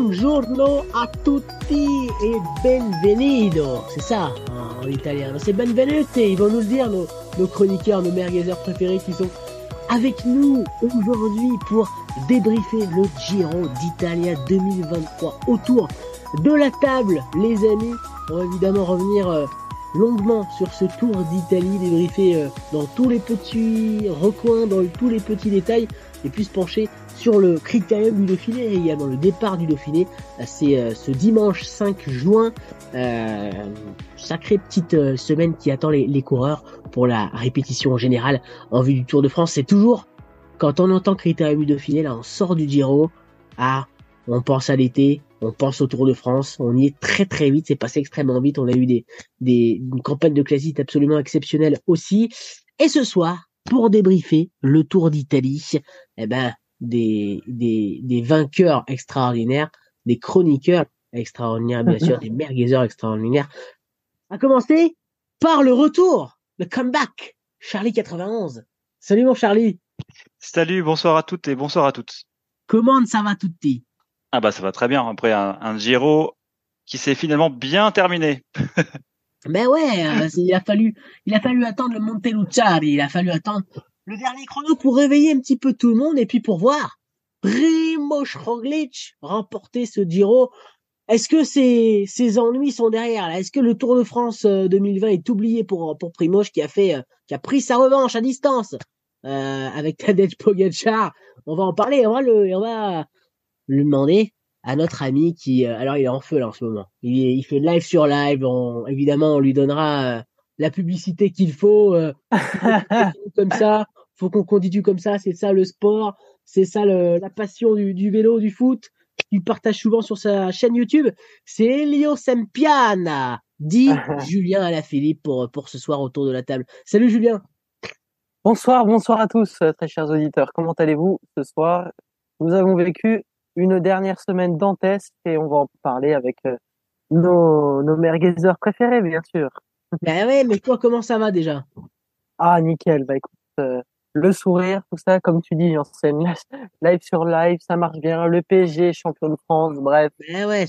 Buongiorno a tutti et benvenido. C'est ça en, italien. C'est benvenute. Ils vont nous le dire, nos, nos chroniqueurs, nos merguezers préférés qui sont avec nous aujourd'hui pour débriefer le Giro d'Italia 2023 autour de la table, les amis. On va évidemment revenir euh, longuement sur ce tour d'Italie, débriefer euh, dans tous les petits recoins, dans tous les petits détails, et puis se pencher sur le critérium du Dauphiné et également le départ du Dauphiné. Euh, c'est ce dimanche 5 juin. Euh, sacrée petite semaine qui attend les, les, coureurs pour la répétition générale en vue du Tour de France. C'est toujours quand on entend critérium du Dauphiné, là on sort du Giro, ah, on pense à l'été, on pense au Tour de France, on y est très très vite, c'est passé extrêmement vite, on a eu des, des une campagne de classique absolument exceptionnelle aussi. Et ce soir, pour débriefer le Tour d'Italie, eh ben des, des, des vainqueurs extraordinaires, des chroniqueurs extraordinaires, bien sûr, des merguezers extraordinaires. À commencer par le retour, le comeback, Charlie 91. Salut mon Charlie. Salut, bonsoir à toutes et bonsoir à toutes. Comment ça va tutti? Ah bah ça va très bien après un, un Giro qui s'est finalement bien terminé. ben ouais, euh, il a fallu il a fallu attendre le Montelucciari, il a fallu attendre le dernier chrono pour réveiller un petit peu tout le monde et puis pour voir Primo Roglic remporter ce Giro. Est-ce que ces, ces ennuis sont derrière là? Est-ce que le Tour de France 2020 euh, est oublié pour pour Primoz qui a fait euh, qui a pris sa revanche à distance euh, avec Tadej Pogacar On va en parler, on va le on va lui demander à notre ami qui, euh, alors il est en feu là en ce moment. Il, il fait live sur live. évidemment, on lui donnera euh, la publicité qu'il faut. Euh, comme ça, faut qu'on continue comme ça. C'est ça le sport, c'est ça le, la passion du, du, vélo, du foot. Il partage souvent sur sa chaîne YouTube. C'est Elio Sempiana, dit Julien Alaphilippe pour pour ce soir autour de la table. Salut Julien. Bonsoir, bonsoir à tous, très chers auditeurs. Comment allez-vous ce soir? Nous avons vécu une dernière semaine dantesque et on va en parler avec euh, nos, nos merguezers préférés, bien sûr. Ben ouais, mais toi, comment ça va déjà? Ah, nickel. Bah écoute, euh, le sourire, tout ça, comme tu dis, scène, live sur live, ça marche bien. Le PSG, champion de France, bref. Ben ouais,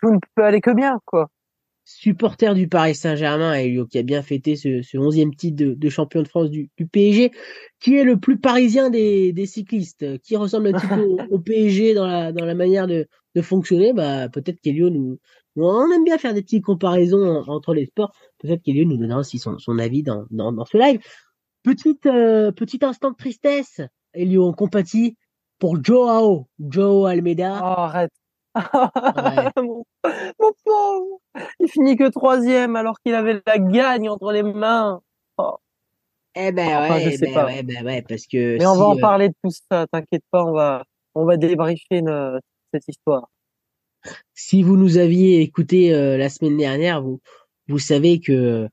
tout ne peut aller que bien, quoi supporter du Paris Saint-Germain, Elio, qui a bien fêté ce, ce 11e titre de, champion de France du, du, PSG, qui est le plus parisien des, des cyclistes, qui ressemble un petit peu au, PSG dans la, dans la manière de, de fonctionner, bah, peut-être qu'Elio nous, on aime bien faire des petites comparaisons entre les sports, peut-être qu'Elio nous donnera aussi son, son avis dans, dans, dans, ce live. Petite, euh, petit instant de tristesse, Elio, on compatit pour Joao, Joao Almeida. Oh, arrête. mon, pauvre, il finit que troisième alors qu'il avait la gagne entre les mains. Oh. Eh ben ouais, ben ouais, ben ouais, parce que. Mais on va en euh, parler de tout ça. T'inquiète pas, on va, on va débriefer cette histoire. Si vous nous aviez écouté euh, la semaine dernière, vous, vous savez que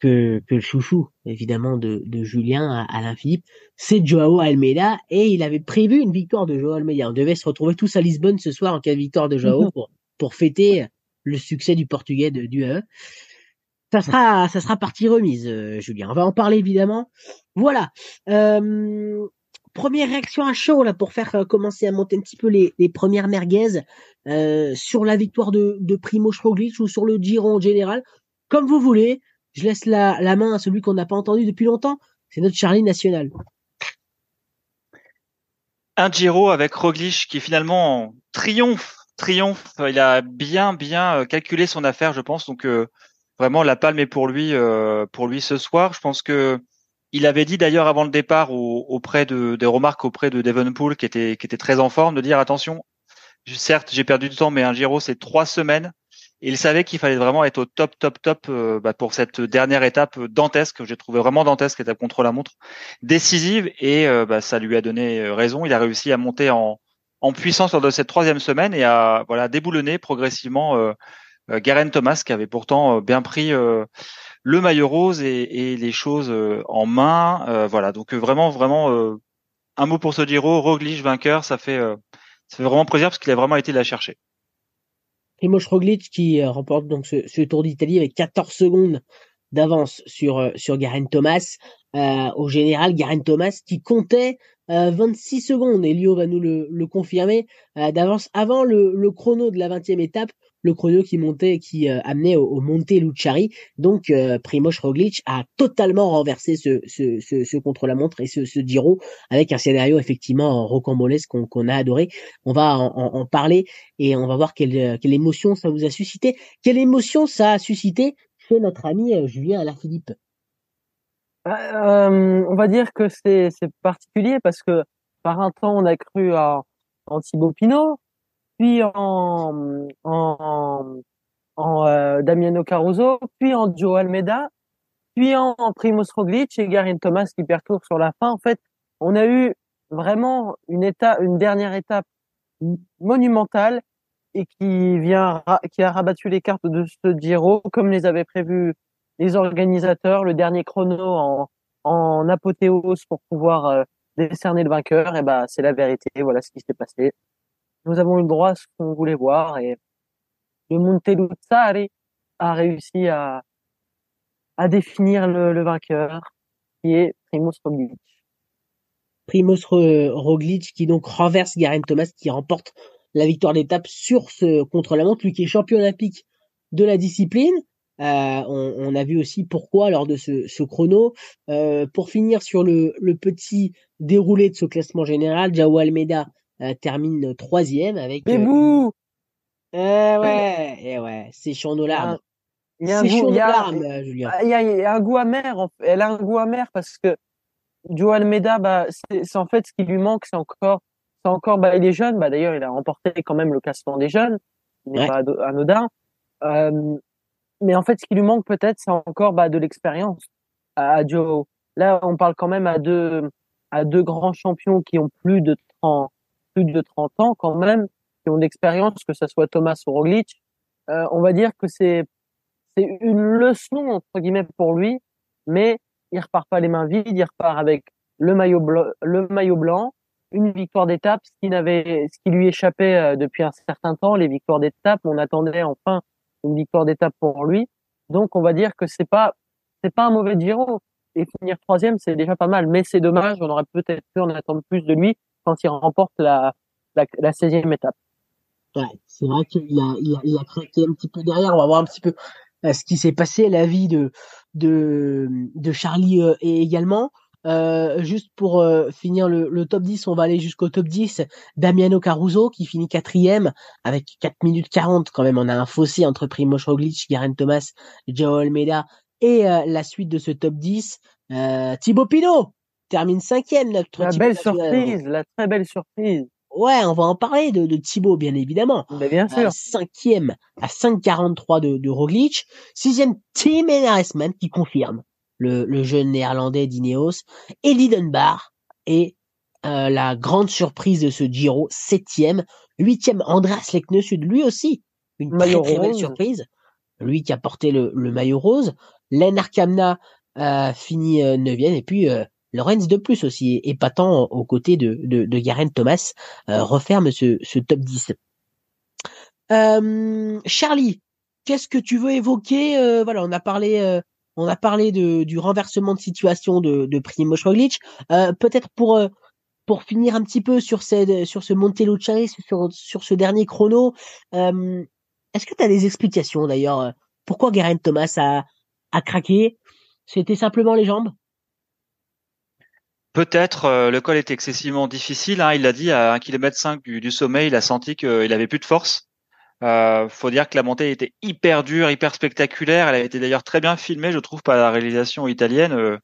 que, que le chouchou, évidemment, de, de Julien Alain Philippe, c'est Joao Almeida, et il avait prévu une victoire de Joao Almeida. On devait se retrouver tous à Lisbonne ce soir en cas de victoire de Joao pour, pour fêter le succès du Portugais de, du AE. Ça sera, ça sera partie remise, euh, Julien. On va en parler évidemment. Voilà. Euh, première réaction à chaud là pour faire euh, commencer à monter un petit peu les, les premières merguez sur la victoire de, de Primo Roglic ou sur le Giro en général, comme vous voulez. Je laisse la, la main à celui qu'on n'a pas entendu depuis longtemps. C'est notre Charlie national. Un Giro avec Roglic qui finalement triomphe, triomphe. Il a bien, bien euh, calculé son affaire, je pense. Donc euh, vraiment, la palme est pour lui, euh, pour lui ce soir. Je pense que il avait dit d'ailleurs avant le départ auprès de des remarques auprès de Devonpool qui était qui était très en forme de dire attention. Certes, j'ai perdu du temps, mais un Giro c'est trois semaines il savait qu'il fallait vraiment être au top, top, top euh, bah, pour cette dernière étape dantesque, que j'ai trouvé vraiment dantesque, étape contre la montre, décisive, et euh, bah, ça lui a donné euh, raison. Il a réussi à monter en, puissance lors de cette troisième semaine et à voilà déboulonner progressivement euh, Garen Thomas, qui avait pourtant bien pris le maillot rose et, et les choses en main. voilà, donc vraiment, vraiment un mot pour ce Giro, Roglic vainqueur, ça fait ça fait vraiment plaisir parce qu'il a vraiment été la chercher. Primoz Roglic qui euh, remporte donc ce, Tour d'Italie avec 14 secondes d'avance sur euh, sur Garen Thomas. Euh, au général, Garen Thomas qui comptait 26 secondes, et Lio va nous le, confirmer, d'avance avant le, chrono de la 20e étape, le chrono qui montait, qui amenait au, au Monte Luciari. Donc Primoz Roglic a totalement renversé ce, ce, contre-la-montre et ce, ce avec un scénario effectivement rocambolesque qu'on a adoré. On va en, parler et on va voir quelle, quelle émotion ça vous a suscité. Quelle émotion ça a suscité chez notre ami Julien Alaphilippe? Euh, on va dire que c'est particulier parce que par un temps on a cru à, en Thibaut Pinot, puis en, en, en euh, Damiano Caruso, puis en Joe Almeida, puis en, en Primoz Roglic et Garin Thomas qui perd tour sur la fin. En fait, on a eu vraiment une étape, une dernière étape monumentale et qui vient, qui a rabattu les cartes de ce Giro comme les avait prévus les organisateurs, le dernier chrono en, en apothéose pour pouvoir euh, décerner le vainqueur, et ben c'est la vérité. Voilà ce qui s'est passé. Nous avons eu le droit à ce qu'on voulait voir et le Monteluzzari a réussi à, à définir le, le vainqueur, qui est Primoz Roglic. Primoz Roglic qui donc renverse Garen Thomas, qui remporte la victoire d'étape sur ce contre-la-montre, lui qui est champion olympique de la discipline. Euh, on, a vu aussi pourquoi lors de ce, chrono. Euh, pour finir sur le, petit déroulé de ce classement général, Jao Almeida termine troisième avec. Mais bouh eh ouais, eh ouais, c'est chaud nos larmes. Il y a un goût, il y a, Julien. Il y, a, un goût amer. Elle a un goût amer parce que Joe Almeida, bah, c'est en fait ce qui lui manque, c'est encore, c'est encore, bah, il est jeune. Bah, d'ailleurs, il a remporté quand même le classement des jeunes. Il n'est pas anodin. Euh, mais en fait, ce qui lui manque peut-être, c'est encore bah, de l'expérience à Joe. Là, on parle quand même à deux, à deux grands champions qui ont plus de 30, plus de 30 ans quand même, qui ont de l'expérience, que ce soit Thomas ou Roglic. Euh, on va dire que c'est, c'est une leçon, entre guillemets, pour lui, mais il repart pas les mains vides, il repart avec le maillot blanc, le maillot blanc, une victoire d'étape, ce qui n'avait, ce qui lui échappait euh, depuis un certain temps, les victoires d'étape. On attendait enfin une victoire d'étape pour lui. Donc on va dire que c'est pas c'est pas un mauvais Giro et finir troisième c'est déjà pas mal. Mais c'est dommage, on aurait peut-être pu en attendre plus de lui quand il remporte la la, la 16e étape. C'est vrai qu'il a, il a, il a craqué un petit peu derrière. On va voir un petit peu euh, ce qui s'est passé, la vie de de, de Charlie euh, également. Euh, juste pour finir le, le, top 10, on va aller jusqu'au top 10. Damiano Caruso qui finit quatrième avec 4 minutes 40 quand même. On a un fossé entre Primoz Roglic, Garen Thomas, Joao Almeida et la suite de ce top 10. Thibaut Pinot termine cinquième. Notre la belle surprise, la très belle surprise. Ouais, on va en parler de, de Thibaut, bien évidemment. Mais bien sûr. cinquième à 5,43 de, de Roglic. Sixième, Tim Enaresman qui confirme le, jeune néerlandais d'Ineos, Eddie Dunbar et euh, la grande surprise de ce Giro, septième, huitième, Andras Leknesud, lui aussi, une très, très belle surprise, lui qui a porté le, maillot rose, Lennart Kamna euh, fini euh, neuvième, et puis euh, Lorenz de plus aussi, épatant aux côtés de, de, de Garen Thomas, referme ce, ce top 10. Charlie, qu'est-ce que tu veux évoquer? Voilà, on a parlé on a parlé de, du renversement de situation de, de Primoz Roglic. Euh, peut-être pour euh, pour finir un petit peu sur cette, sur ce Montelucci, sur sur ce dernier chrono, euh, est-ce que tu as des explications d'ailleurs? Pourquoi Geraint Thomas a a craqué? C'était simplement les jambes? Peut-être le col était excessivement difficile. Hein, il l'a dit à 1 km 5 du, du sommet, il a senti qu'il avait plus de force. Euh, faut dire que la montée était hyper dure, hyper spectaculaire. Elle a été d'ailleurs très bien filmée, je trouve, par la réalisation italienne, euh,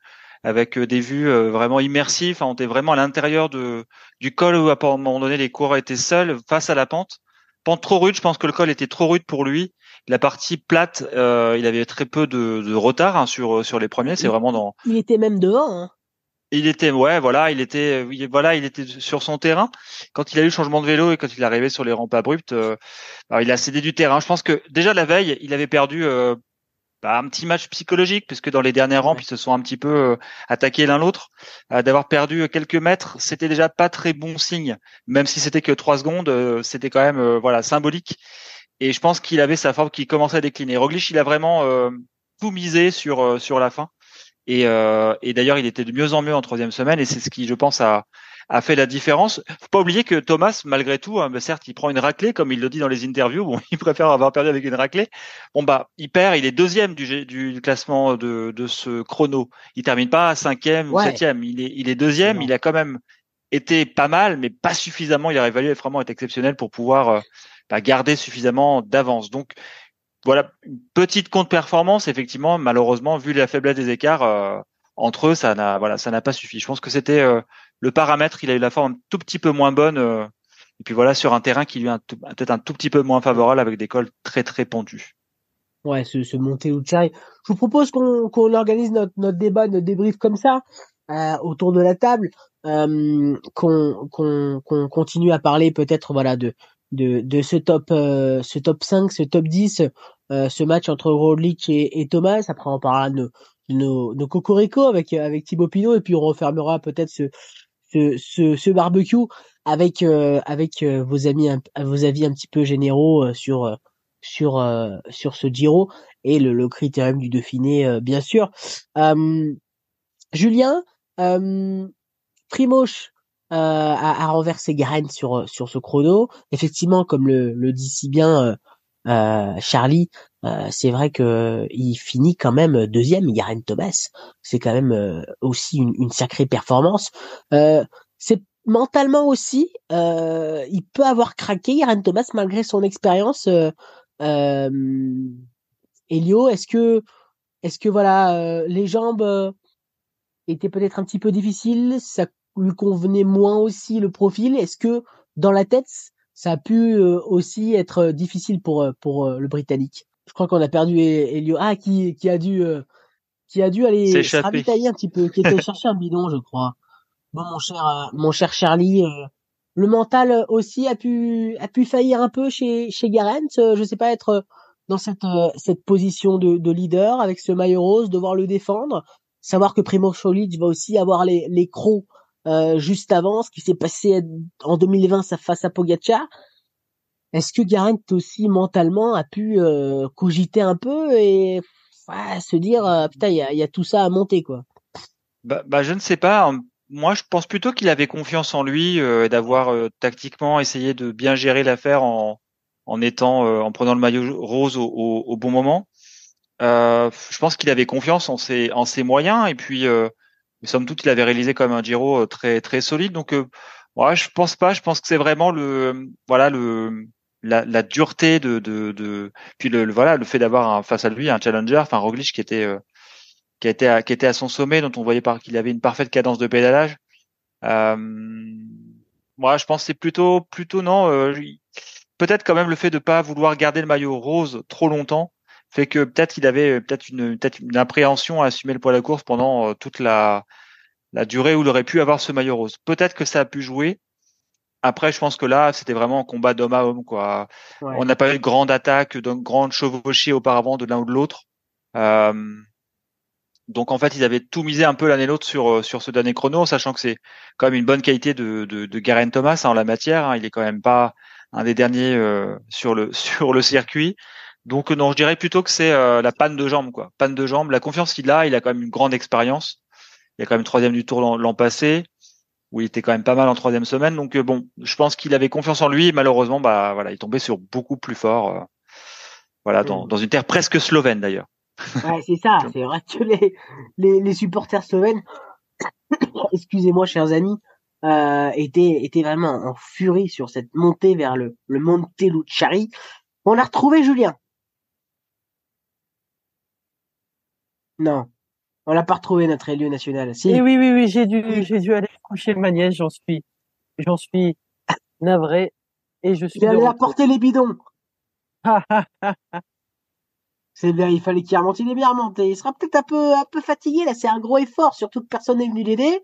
avec euh, des vues euh, vraiment immersives. Enfin, on était vraiment à l'intérieur de du col où à un moment donné les coureurs étaient seuls face à la pente. Pente trop rude, je pense que le col était trop rude pour lui. La partie plate, il avait très peu de, de retard hein, sur sur les premiers. C'est vraiment dans. Il était même devant. Hein. Il était, ouais, voilà, il était, voilà, il était sur son terrain. Quand il a eu le changement de vélo et quand il est arrivé sur les rampes abruptes, euh, il a cédé du terrain. Je pense que déjà la veille, il avait perdu euh, bah, un petit match psychologique puisque dans les dernières rampes, ils se sont un petit peu euh, attaqués l'un l'autre. D'avoir perdu quelques mètres, c'était déjà pas très bon signe. Même si c'était que trois secondes, c'était quand même, voilà, symbolique. Et je pense qu'il avait sa forme qui commençait à décliner. Roglic, il a vraiment tout misé sur sur la fin. Et, euh, et d'ailleurs, il était de mieux en mieux en troisième semaine, et c'est ce qui, je pense, a, a fait la différence. Faut pas oublier que Thomas, malgré tout, hein, certes, il prend une raclée, comme il le dit dans les interviews. Bon, il préfère avoir perdu avec une raclée. Bon bah, il perd. Il est deuxième du, du classement de, de ce chrono. Il termine pas cinquième ou septième. Il est, il est deuxième. Il a quand même été pas mal, mais pas suffisamment. Il aurait valu vraiment être exceptionnel pour pouvoir euh, bah, garder suffisamment d'avance. Donc voilà, petite contre-performance, effectivement, malheureusement, vu la faiblesse des écarts euh, entre eux, ça n'a voilà, pas suffi. Je pense que c'était euh, le paramètre, il a eu la forme un tout petit peu moins bonne, euh, et puis voilà, sur un terrain qui lui est peut-être un tout petit peu moins favorable avec des cols très très pentus. Ouais, ce, ce Monte Je vous propose qu'on organise notre, notre débat, notre débrief comme ça, autour de la table, qu'on qu'on qu'on continue à parler peut-être voilà de de, de ce top euh, ce top 5, ce top 10, euh, ce match entre Roglic et, Thomas. Après, on parlera de nos, nos, cocorico avec avec Thibaut Pinot et puis on refermera peut-être ce, ce, ce, barbecue avec euh, avec vos amis vos avis un petit peu généraux sur sur sur ce Giro et le, le critérium du Dauphiné bien sûr. Julien, Primoche euh, à, à, renverser Garen sur sur ce chrono. Effectivement, comme le, le dit si bien euh, euh Charlie, euh, c'est vrai que il finit quand même deuxième. Garen Thomas, c'est quand même aussi une, une, sacrée performance. c'est mentalement aussi, il peut avoir craqué Garen Thomas malgré son expérience. Elio, est-ce que est-ce que voilà les jambes étaient peut-être un petit peu difficiles, ça lui convenait moins aussi le profil Est-ce que dans la tête, ça a pu euh, aussi être euh, difficile pour euh, pour le Britannique? Je crois qu'on a perdu Elio. Ah, qui qui a dû qui a dû aller se ravitailler un petit peu, qui était chercher un bidon, je crois. Bon, mon cher mon cher Charlie, le mental aussi a pu a pu faillir un peu chez chez Garant. Je sais pas être dans cette cette position de, de leader avec ce maillot rose, devoir le défendre, savoir que Primo Roglic va aussi avoir les les crocs euh, juste avant, ce qui s'est passé en 2020 face à Pogacar. Est-ce que Garant aussi mentalement a pu euh, cogiter un peu et se dire euh, putain il y a, tout ça à monter quoi? Bah, bah, je ne sais pas. Moi je pense plutôt qu'il avait confiance en lui d'avoir tactiquement essayé de bien gérer l'affaire en en étant en prenant le maillot rose au bon moment. je pense qu'il avait confiance en ses en ses moyens et puis mais somme toute, il avait réalisé comme un Giro euh, très très solide. Donc, euh, ouais, je pense pas. Je pense que c'est vraiment le voilà le la, dureté de, de, puis le, voilà le fait d'avoir face à lui un challenger, enfin Roglic qui était euh, qui était à, qui était à son sommet, dont on voyait par qu'il avait une parfaite cadence de pédalage. Euh, moi, je pense c'est plutôt plutôt non. Euh, peut-être quand même le fait de pas vouloir garder le maillot rose trop longtemps fait que peut-être il avait euh, peut-être une peut-être une appréhension à assumer le poids de la course pendant euh, toute la la durée où il aurait pu avoir ce maillot rose. Peut-être que ça a pu jouer. Après, je pense que là, c'était vraiment un combat d'homme à homme, quoi. On n'a pas eu de grande attaque, de grande chevauchée auparavant de l'un ou de l'autre. Euh, donc en fait, ils avaient tout misé un peu l'un et l'autre sur euh, sur ce dernier chrono, sachant que c'est quand même une bonne qualité de de, de Garen Thomas hein, en la matière. Hein. Il est quand même pas un des derniers euh, sur le sur le circuit. Donc non, je dirais plutôt que c'est euh, la panne de jambes, quoi. Panne de jambes. La confiance qu'il a, il a quand même une grande expérience. Il a quand même troisième du tour l'an passé, où il était quand même pas mal en troisième semaine. Donc euh, bon, je pense qu'il avait confiance en lui. Et malheureusement, bah voilà, il tombait sur beaucoup plus fort. Euh, voilà, dans, dans, une terre presque slovène d'ailleurs. Ouais, c'est ça. c'est vrai que les, les, les supporters slovènes, excusez-moi, chers amis, euh, étaient, étaient vraiment en furie sur cette montée vers le, le Monte Luchari. On a retrouvé Julien. Non. On l'a pas retrouvé notre élu national. Si. Eh oui, oui, oui, j'ai dû, j'ai dû aller coucher le manège. J'en suis, j'en suis navré et je suis. Il allait apporter les bidons. c'est bien, il fallait qu'il remonte. Il est bien remonté. Il sera peut-être un peu, un peu fatigué là. C'est un gros effort, surtout que personne n'est venu l'aider.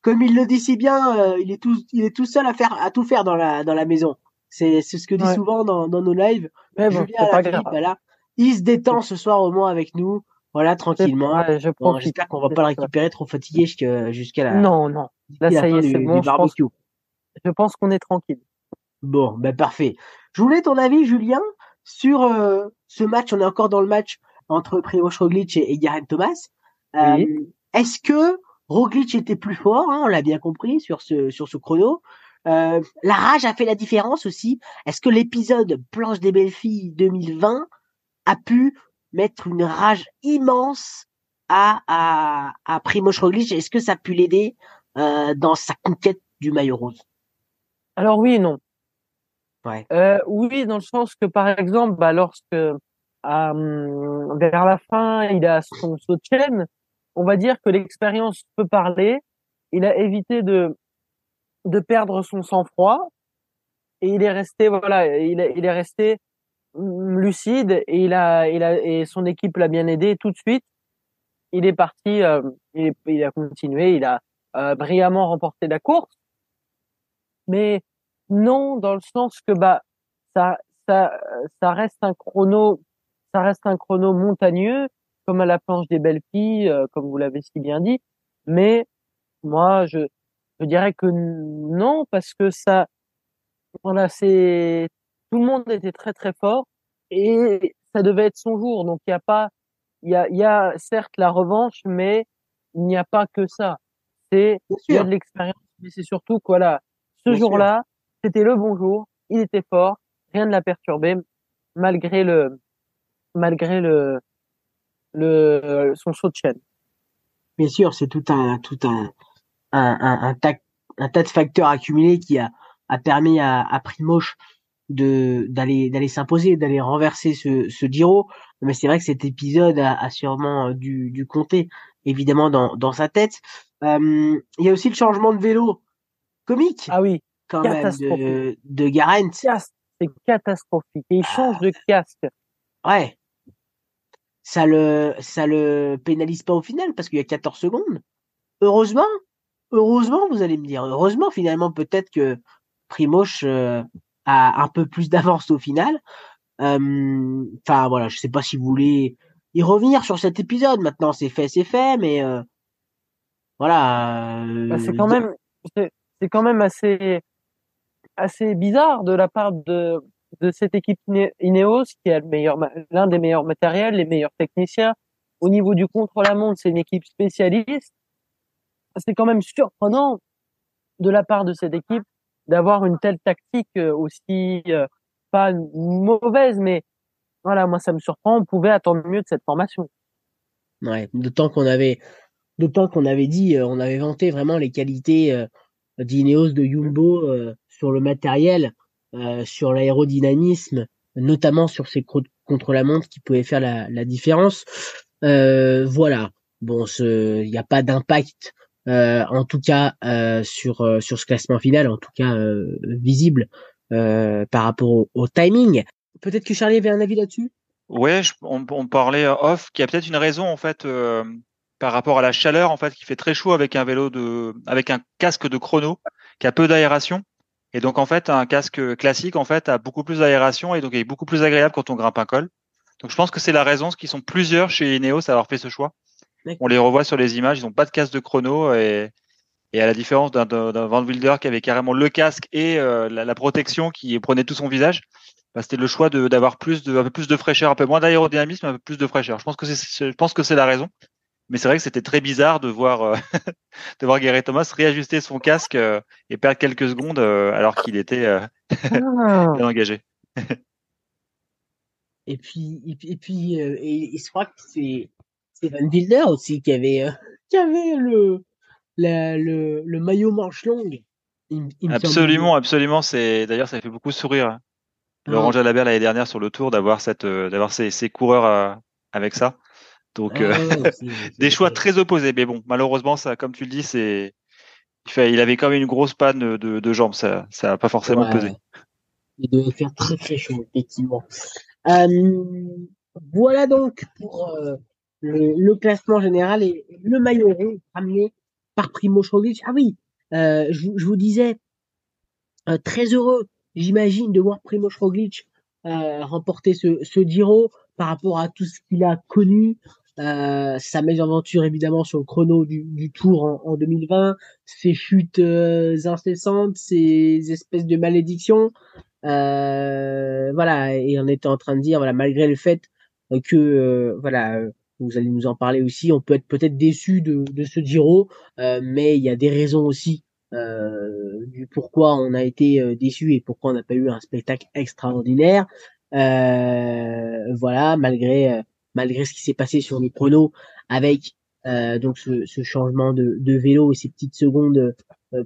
Comme il le dit si bien, euh, il est tout, il est tout seul à faire, à tout faire dans la, dans la maison. C'est, c'est ce que dit souvent dans, dans nos lives. Mais bon, Julien pas voilà. Il se détend ce soir au moins avec nous. Voilà, tranquillement. je bon, J'espère qu'on va pas le récupérer trop fatigué jusqu'à la. Non, non. Là, ça y est, c'est bon. Je pense, je pense qu'on est tranquille. Bon, ben parfait. Je voulais ton avis, Julien, sur euh, ce match. On est encore dans le match entre Primoz Roglic et, et Thomas. Euh, Est-ce que Roglic était plus fort, hein, on l'a bien compris sur ce sur ce chrono. Euh, la rage a fait la différence aussi. Est-ce que l'épisode Planche des belles filles 2020 a pu mettre une rage immense à à, à Primoz Roglic Est-ce que ça a pu l'aider euh, dans sa conquête du maillot rose? Alors oui et non. Ouais. Euh, oui, dans le sens que par exemple, bah, lorsque euh, vers la fin il a son saut de chaîne, on va dire que l'expérience peut parler. Il a évité de de perdre son sang-froid et il est resté voilà, il est, il est resté lucide et il a il a et son équipe l'a bien aidé tout de suite. Il est parti, euh, il, il, a continué, il a euh, brillamment remporté la course. Mais non, dans le sens que bah ça ça ça reste un chrono, ça reste un chrono montagneux comme à la planche des belles filles, euh, comme vous l'avez si bien dit. Mais moi, je, je dirais que non, parce que ça, voilà, c'est tout le monde était très très fort et ça devait être son jour. Donc il n'y a pas, il y a, y a certes la revanche, mais il n'y a pas que ça. C'est il y a de l'expérience, mais c'est surtout que voilà, ce jour-là, c'était le bon jour. Il était fort, rien ne l'a perturbé malgré le malgré le le son saut de chaîne. Bien sûr, c'est tout un tout un un, un, un, tas, un tas de facteurs accumulés qui a, a permis à, à Primoche de d'aller d'aller s'imposer, d'aller renverser ce, ce Giro. Mais c'est vrai que cet épisode a, a sûrement dû, dû compter évidemment dans, dans sa tête. Euh, il y a aussi le changement de vélo comique. Ah oui. Quand même de, de Garant. C'est catastrophique. Et il change de casque. Ouais ça le ça le pénalise pas au final parce qu'il y a 14 secondes. Heureusement, heureusement, vous allez me dire, heureusement finalement peut-être que Primoche euh, a un peu plus d'avance au final. Euh, enfin voilà, je sais pas si vous voulez y revenir sur cet épisode. Maintenant, c'est fait, c'est fait, mais euh, voilà. Bah, c'est quand même c'est quand même assez assez bizarre de la part de de cette équipe Ineos qui a le meilleur, l'un des meilleurs matériels, les meilleurs techniciens. Au niveau du contre-la-montre, c'est une équipe spécialiste. C'est quand même surprenant de la part de cette équipe d'avoir une telle tactique euh, aussi euh, pas mauvaise, mais voilà, moi ça me surprend. On pouvait attendre mieux de cette formation. Ouais, d'autant qu'on avait, d'autant qu'on avait dit, euh, on avait vanté vraiment les qualités d'Ineos de Jumbo sur le matériel. Sur l'aérodynamisme, notamment sur ces contre-la-montre qui pouvaient faire la, la différence. Euh, voilà. Bon, il n'y a pas d'impact, en tout cas euh, sur euh, sur ce classement final, en tout cas visible par rapport au, timing. Peut-être que Charlie avait un avis là-dessus? Ouais, on, on, parlait off, qui a peut-être une raison en fait par rapport à la chaleur en fait, qui fait très chaud avec un vélo de, avec un casque de chrono qui a peu d'aération. Et donc en fait, un casque classique en fait a beaucoup plus d'aération et donc est beaucoup plus agréable quand on grimpe un col. Donc je pense que c'est la raison, ce qui sont plusieurs chez Ineos à avoir fait ce choix. On les revoit sur les images, ils n'ont pas de casque de chrono et, et à la différence d'un Van Wilder qui avait carrément le casque et euh, la, protection qui prenait tout son visage, bah, c'était le choix d'avoir plus de un peu plus de fraîcheur, un peu moins d'aérodynamisme, un peu plus de fraîcheur. Je pense que c'est je pense que c'est la raison. Mais c'est vrai que c'était très bizarre de voir euh, de voir Gary Thomas réajuster son casque euh, et perdre quelques secondes euh, alors qu'il était ah. bien engagé. et puis et puis et, je crois que c'est c'est Van Wilder aussi qui avait qui avait le le, le maillot manche longue. absolument, absolument. C'est d'ailleurs ça fait beaucoup sourire. Hein. Laurent Jalabert l'année dernière sur le tour d'avoir cette d'avoir ces, ces coureurs avec ça. Donc, euh, ah, des choix très opposés. Mais bon, malheureusement, ça, comme tu le dis, c'est, il, avait quand même une grosse panne de, de jambes. Ça, ça n'a pas forcément pesé. Il devait faire très très chaud, effectivement. Euh, voilà donc pour euh, le, classement général et le maillot rond amené par Primo Roglic. Ah oui, je, je, vous disais très heureux, j'imagine, de voir Primo Roglic remporter ce, ce Giro par rapport à tout ce qu'il a connu, euh, sa mésaventure évidemment sur le chrono du, du Tour en, en, 2020, ses chutes euh, incessantes, ses espèces de malédictions, euh, voilà, et on était en train de dire voilà malgré le fait que euh, voilà vous allez nous en parler aussi. On peut être peut-être déçu de, ce Giro, mais il y a des raisons aussi du pourquoi on a été déçu et pourquoi on n'a pas eu un spectacle extraordinaire. voilà, malgré malgré ce qui s'est passé sur les chronos avec donc ce, changement de, de, vélo et ces petites secondes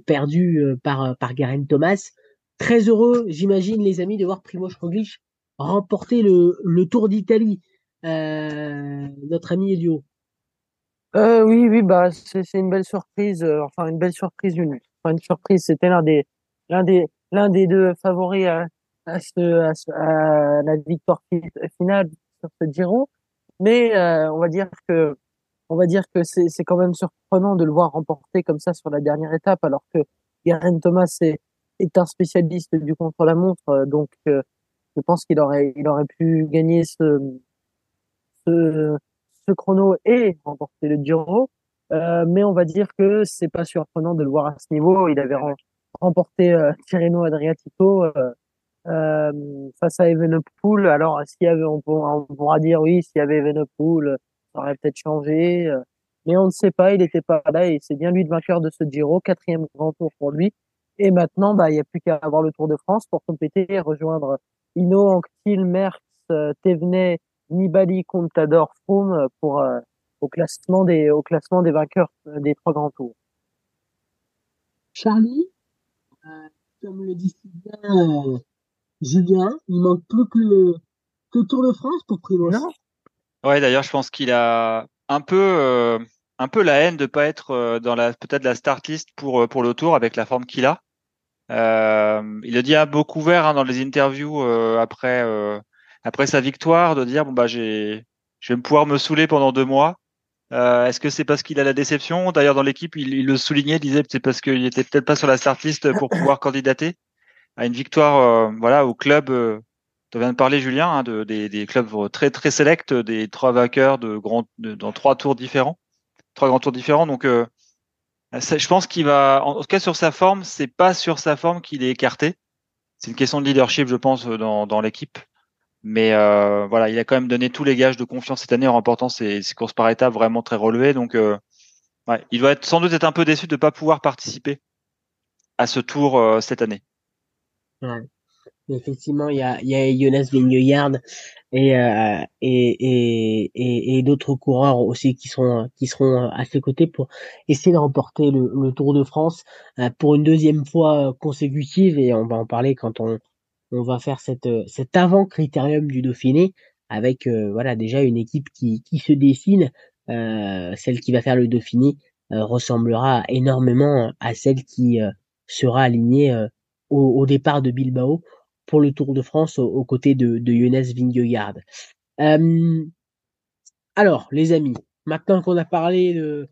perdues par par Garen Thomas. Très heureux, j'imagine, les amis, de voir Primoz Roglic remporter le Tour d'Italie. Euh, notre ami Elio. Euh, oui, oui, bah c'est une belle surprise. Euh, enfin, une belle surprise, une, une surprise. C'était l'un des l'un des l'un des deux favoris à, à, ce, à, la victoire finale sur ce Giro. Mais euh, on va dire que on va dire que c'est c'est quand même surprenant de le voir remporter comme ça sur la dernière étape, alors que Garen Thomas est est un spécialiste du contre-la-montre, donc je pense qu'il aurait, il aurait pu gagner ce, ce, ce chrono et remporter le Giro. Euh, mais on va dire que c'est pas surprenant de le voir à ce niveau. Il avait remporté euh, Tirreno Adriatico euh, euh, face à Evenepoel. Alors, s'il y avait, on, pourra, dire oui, s'il y avait Evenepoel, ça aurait peut-être changé. Euh, mais on ne sait pas. Il n'était pas là et c'est bien lui le vainqueur de ce Giro, quatrième grand tour pour lui. Et maintenant, bah, il n'y a plus qu'à avoir le Tour de France pour compléter et rejoindre Ino, Anctil, Merckx, euh, Thévenet, Nibali, Contador, Froome euh, pour euh, au classement des au classement des vainqueurs des trois grands tours. Charlie, comme le dit bien Julien, il manque plus que le, que Tour de France pour Primoz. Ouais, d'ailleurs, je pense qu'il a un peu un peu la haine de pas être dans la peut-être la start list pour pour le Tour avec la forme qu'il a. Euh, il le dit à beaucoup ouvert hein, dans les interviews euh, après euh, après sa victoire de dire bon bah j'ai je vais pouvoir me saouler pendant deux mois. Euh, Est-ce que c'est parce qu'il a la déception? D'ailleurs, dans l'équipe, il, il, le soulignait, il disait c'est parce qu'il était peut-être pas sur la start list pour pouvoir candidater à une victoire, euh, voilà, au club. Euh, tu viens de parler, Julien, hein, de, des, des, clubs très très sélects, des trois vainqueurs de grands, de, dans trois tours différents, trois grands tours différents. Donc, euh, je pense qu'il va, en tout cas sur sa forme, c'est pas sur sa forme qu'il est écarté. C'est une question de leadership, je pense, dans, dans l'équipe. Mais euh, voilà, il a quand même donné tous les gages de confiance cette année en remportant ses, ses courses par étapes vraiment très relevées. Donc, euh, ouais, il doit être, sans doute être un peu déçu de ne pas pouvoir participer à ce tour euh, cette année. Ouais. Effectivement, il y a, y a Jonas Vingegaard et, euh, et, et, et d'autres coureurs aussi qui seront, qui seront à ses côtés pour essayer de remporter le, le Tour de France euh, pour une deuxième fois consécutive. Et on va en parler quand on, on va faire cette, cet avant critérium du Dauphiné avec euh, voilà déjà une équipe qui, qui se dessine. Euh, celle qui va faire le Dauphiné ressemblera énormément à celle qui sera alignée au, au, départ de Bilbao pour le Tour de France aux, côtés de, de Jonas Vingegaard. Euh, alors, les amis, maintenant qu'on a parlé de,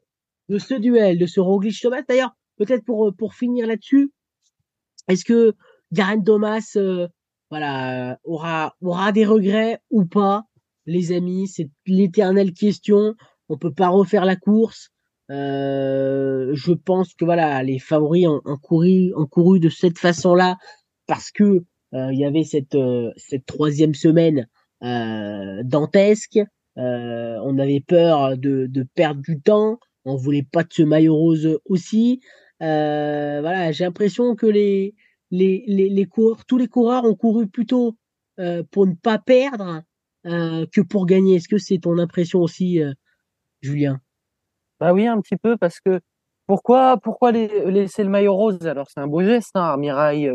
de ce duel, de ce Roglic Thomas, d'ailleurs, peut-être pour pour finir là-dessus, est-ce que Garen Thomas, euh, voilà, aura aura des regrets ou pas, les amis? C'est l'éternelle question. On peut pas refaire la course. Euh, je pense que voilà, les favoris ont, ont couru, ont couru de cette façon-là parce que euh, il y avait cette euh, cette troisième semaine euh, dantesque. on avait peur de, de perdre du temps. On voulait pas de ce maillot rose aussi. voilà, j'ai l'impression que les les, les, les coureurs, tous les coureurs ont couru plutôt euh, pour ne pas perdre euh, que pour gagner. Est-ce que c'est ton impression aussi, euh, Julien? Bah oui, un petit peu, parce que pourquoi pourquoi laisser le maillot rose? Alors c'est un beau geste, hein. Mirail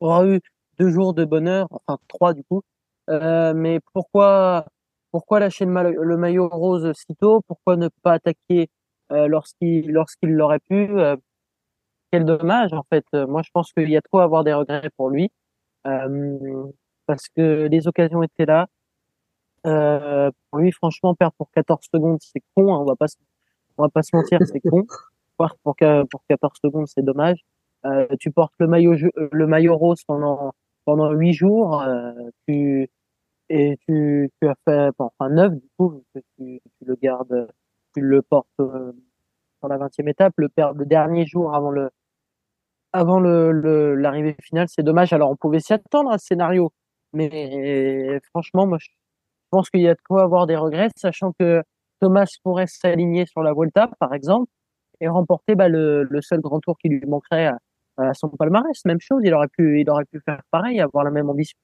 aura eu deux jours de bonheur, enfin trois du coup. Mais pourquoi pourquoi lâcher le, maillot rose si tôt? Pourquoi ne pas attaquer lorsqu'il lorsqu'il l'aurait pu? Quel dommage en fait. Moi je pense qu'il y a trop à avoir des regrets pour lui euh, parce que les occasions étaient là. Euh, pour lui franchement perdre pour 14 secondes c'est con. Hein, on va pas on va pas se mentir c'est con. Pour pour 14 secondes c'est dommage. Euh, tu portes le maillot le maillot rose pendant pendant huit jours, euh, tu et tu, tu as fait enfin neuf du coup que tu, tu, le gardes, tu le portes euh, sur la vingtième étape, le, le dernier jour avant le avant l'arrivée finale, c'est dommage. Alors on pouvait s'y attendre à ce scénario, mais franchement moi je pense qu'il y a de quoi avoir des regrets, sachant que Thomas pourrait s'aligner sur la Volta, par exemple, et remporter bah, le, seul grand tour qui lui manquerait à, son palmarès. Même chose, il aurait pu, il aurait pu faire pareil, avoir la même ambition.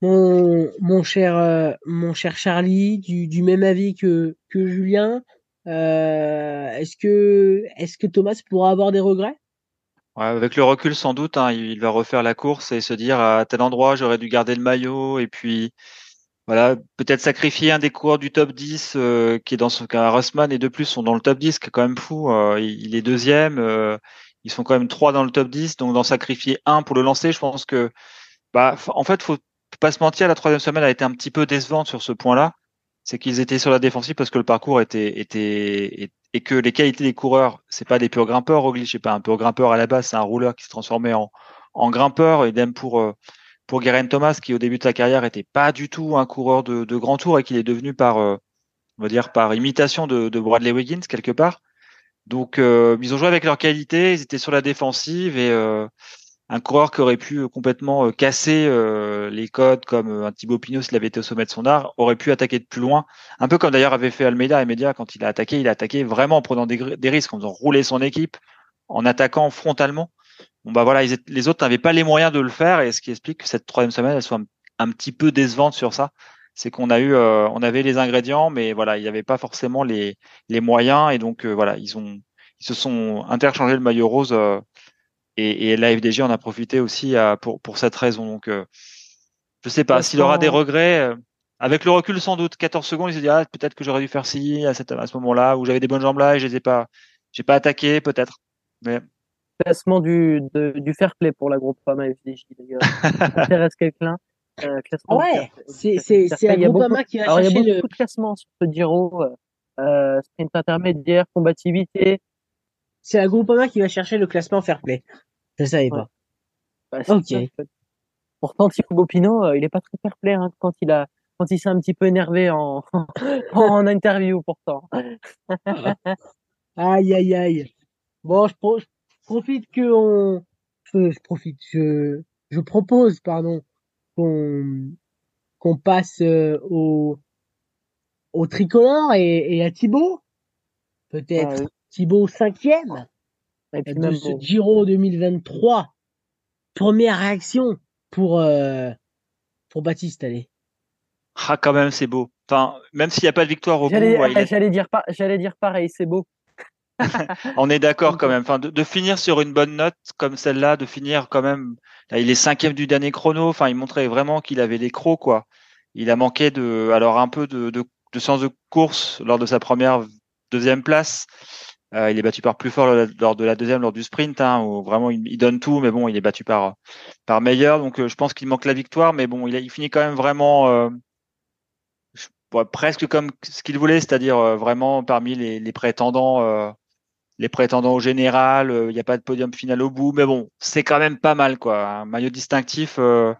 Mon, cher, euh, mon cher Charlie, du, du, même avis que, que Julien. Euh, est-ce que, est-ce que Thomas pourra avoir des regrets? Avec le recul, sans doute, hein, il va refaire la course et se dire à tel endroit j'aurais dû garder le maillot et puis voilà, peut-être sacrifier un des coureurs du top 10 euh, qui est dans ce cas Rossman et de plus sont dans le top 10, qui est quand même fou. Euh, il est deuxième, euh, ils sont quand même trois dans le top 10, donc d'en sacrifier un pour le lancer, je pense que bah en fait faut pas se mentir, la troisième semaine a été un petit peu décevante sur ce point-là. C'est qu'ils étaient sur la défensive parce que le parcours était et que les qualités des coureurs, c'est pas des purs grimpeurs. Roglic, c'est pas un pur grimpeur à la base, c'est un rouleur qui s'est transformé en en grimpeur. Et même pour pour Guerin Thomas, qui au début de sa carrière était pas du tout un coureur de, de grand tour et qu'il est devenu par, euh, on va dire, par imitation de, de Bradley Wiggins quelque part. Donc, euh, ils ont joué avec leur qualité, ils étaient sur la défensive et euh, un coureur qui aurait pu complètement casser les codes, comme un Thibaut Pinot s'il avait été au sommet de son art, aurait pu attaquer de plus loin. Un peu comme d'ailleurs avait fait Almeida. Almeida, quand il a attaqué, il a attaqué vraiment en prenant des, risques, en faisant rouler son équipe, en attaquant frontalement bon bah voilà, les autres n'avaient pas les moyens de le faire et ce qui explique que cette troisième semaine elle soit un, petit peu décevante sur ça. C'est qu'on a eu, euh, on avait les ingrédients, mais voilà, il n'y avait pas forcément les, les moyens et donc euh, voilà, ils ont, ils se sont interchangés le maillot rose euh, et, et la FDG en a profité aussi pour pour cette raison. Donc je sais pas s'il aura des regrets. avec le recul, sans doute, 14 secondes, il se dit ah, peut-être que j'aurais dû faire ci à, cette, à ce moment-là, où j'avais des bonnes jambes là et je les ai pas, j'ai pas attaqué, peut-être. Mais classement du, de, du fair play pour la Groupama FDJ d'ailleurs. intéresse quelqu'un? Euh, ouais, c'est c'est c'est la Groupama qui alors, chercher il y a beaucoup de classements sur ce Giro, euh, euh, sprint intermédiaire, combativité. C'est la Groupama qui va chercher le classement fair play. Je savais pas. Bah, ok. Pourtant, Thibaut Pinot, euh, il est pas très fair play hein, quand il a quand il s'est un petit peu énervé en en interview pourtant. aïe aïe aïe. Bon, je, je profite que on, je, profite, je, je propose, pardon, qu'on qu'on passe euh, au au tricolore et, et à Thibaut. Peut-être ah Thibaut cinquième et puis de ce Giro 2023. Première réaction pour euh, pour Baptiste, allez. Ah, quand même, c'est beau. Enfin, même s'il n'y a pas de victoire au bout. J'allais dire, j'allais dire pareil, c'est beau. on est d'accord quand même. Enfin, de, finir sur une bonne note comme celle-là, de finir quand même. Là, il est cinquième du dernier chrono. Enfin, il montrait vraiment qu'il avait les crocs, quoi. Il a manqué de, alors un peu de, de, de sens de course lors de sa première deuxième place. Euh, il est battu par plus fort lors de la deuxième, lors du sprint, hein, où vraiment il, donne tout, mais bon, il est battu par par meilleur. Donc, euh, je pense qu'il manque la victoire, mais bon, il, a, il finit quand même vraiment euh, presque comme ce qu'il voulait, c'est-à-dire euh, vraiment parmi les, les prétendants les prétendants au général, il n'y a pas de podium final au bout, mais bon, c'est quand même pas mal quoi. Un maillot distinctif, euh,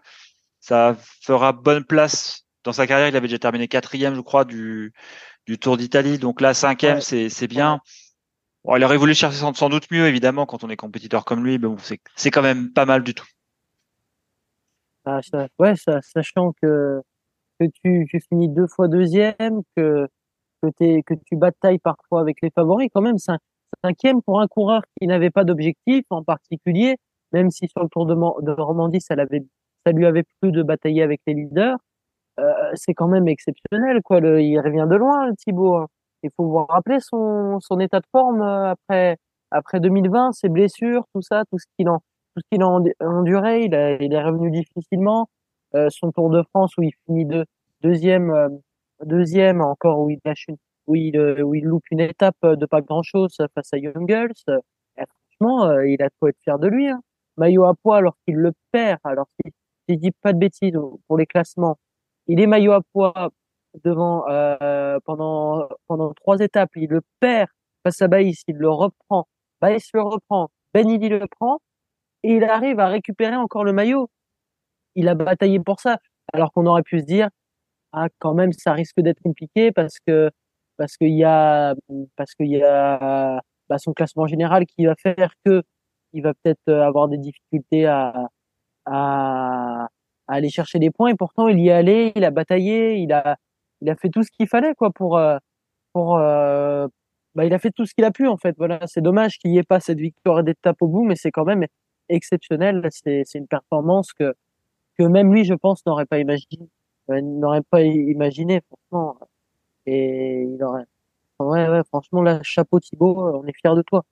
ça fera bonne place dans sa carrière. Il avait déjà terminé quatrième, je crois, du, du Tour d'Italie. Donc là, cinquième, c'est c'est bien. Bon, il aurait voulu chercher sans, doute mieux, évidemment, quand on est compétiteur comme lui, mais bon, c'est quand même pas mal du tout. Ah, ça, ouais, ça, sachant que que tu, tu finis deux fois deuxième, que que, tu batailles parfois avec les favoris, quand même, cinquième pour un coureur qui n'avait pas d'objectif en particulier, même si sur le Tour de, Normandie, ça, lui avait plu de batailler avec les leaders. Euh, c'est quand même exceptionnel, quoi. Il revient de loin, le Thibaut. Hein. Il faut vous rappeler son, son état de forme euh, après, après 2020, ses blessures, tout ça, tout ce qu'il en, tout ce qu'il a enduré. Il, a, il est revenu difficilement. Euh, son Tour de France où il finit de, deuxième, euh, deuxième encore où il lâche une, où il, euh, où il loupe une étape de pas grand chose face à Young Girls. Et franchement, il a quoi être fier de lui. Hein. Maillot à poids alors qu'il le perd. Alors si, si je dis pas de bêtises pour les classements, il est maillot à poids devant euh, pendant pendant trois étapes. Il le perd face à Baïs. Il le reprend. Baïs le reprend. Ben Idi le prend et il arrive à récupérer encore le maillot. Il a bataillé pour ça. Alors qu'on aurait pu se dire, ah, quand même, ça risque d'être compliqué parce que parce qu'il y a parce qu'il y a bah, son classement général qui va faire que il va peut-être avoir des difficultés à, à, à aller chercher des points et pourtant il y est allé, il a bataillé, il a il a fait tout ce qu'il fallait quoi pour euh, pour euh, bah, il a fait tout ce qu'il a pu en fait. Voilà, c'est dommage qu'il n'y ait pas cette victoire d'étape au bout, mais c'est quand même exceptionnel. C'est une performance que que même lui, je pense, n'aurait pas imaginé, euh, n'aurait pas imaginé franchement. Et il aurait. Ouais, ouais, franchement, là, chapeau Thibaut, on est fiers de toi.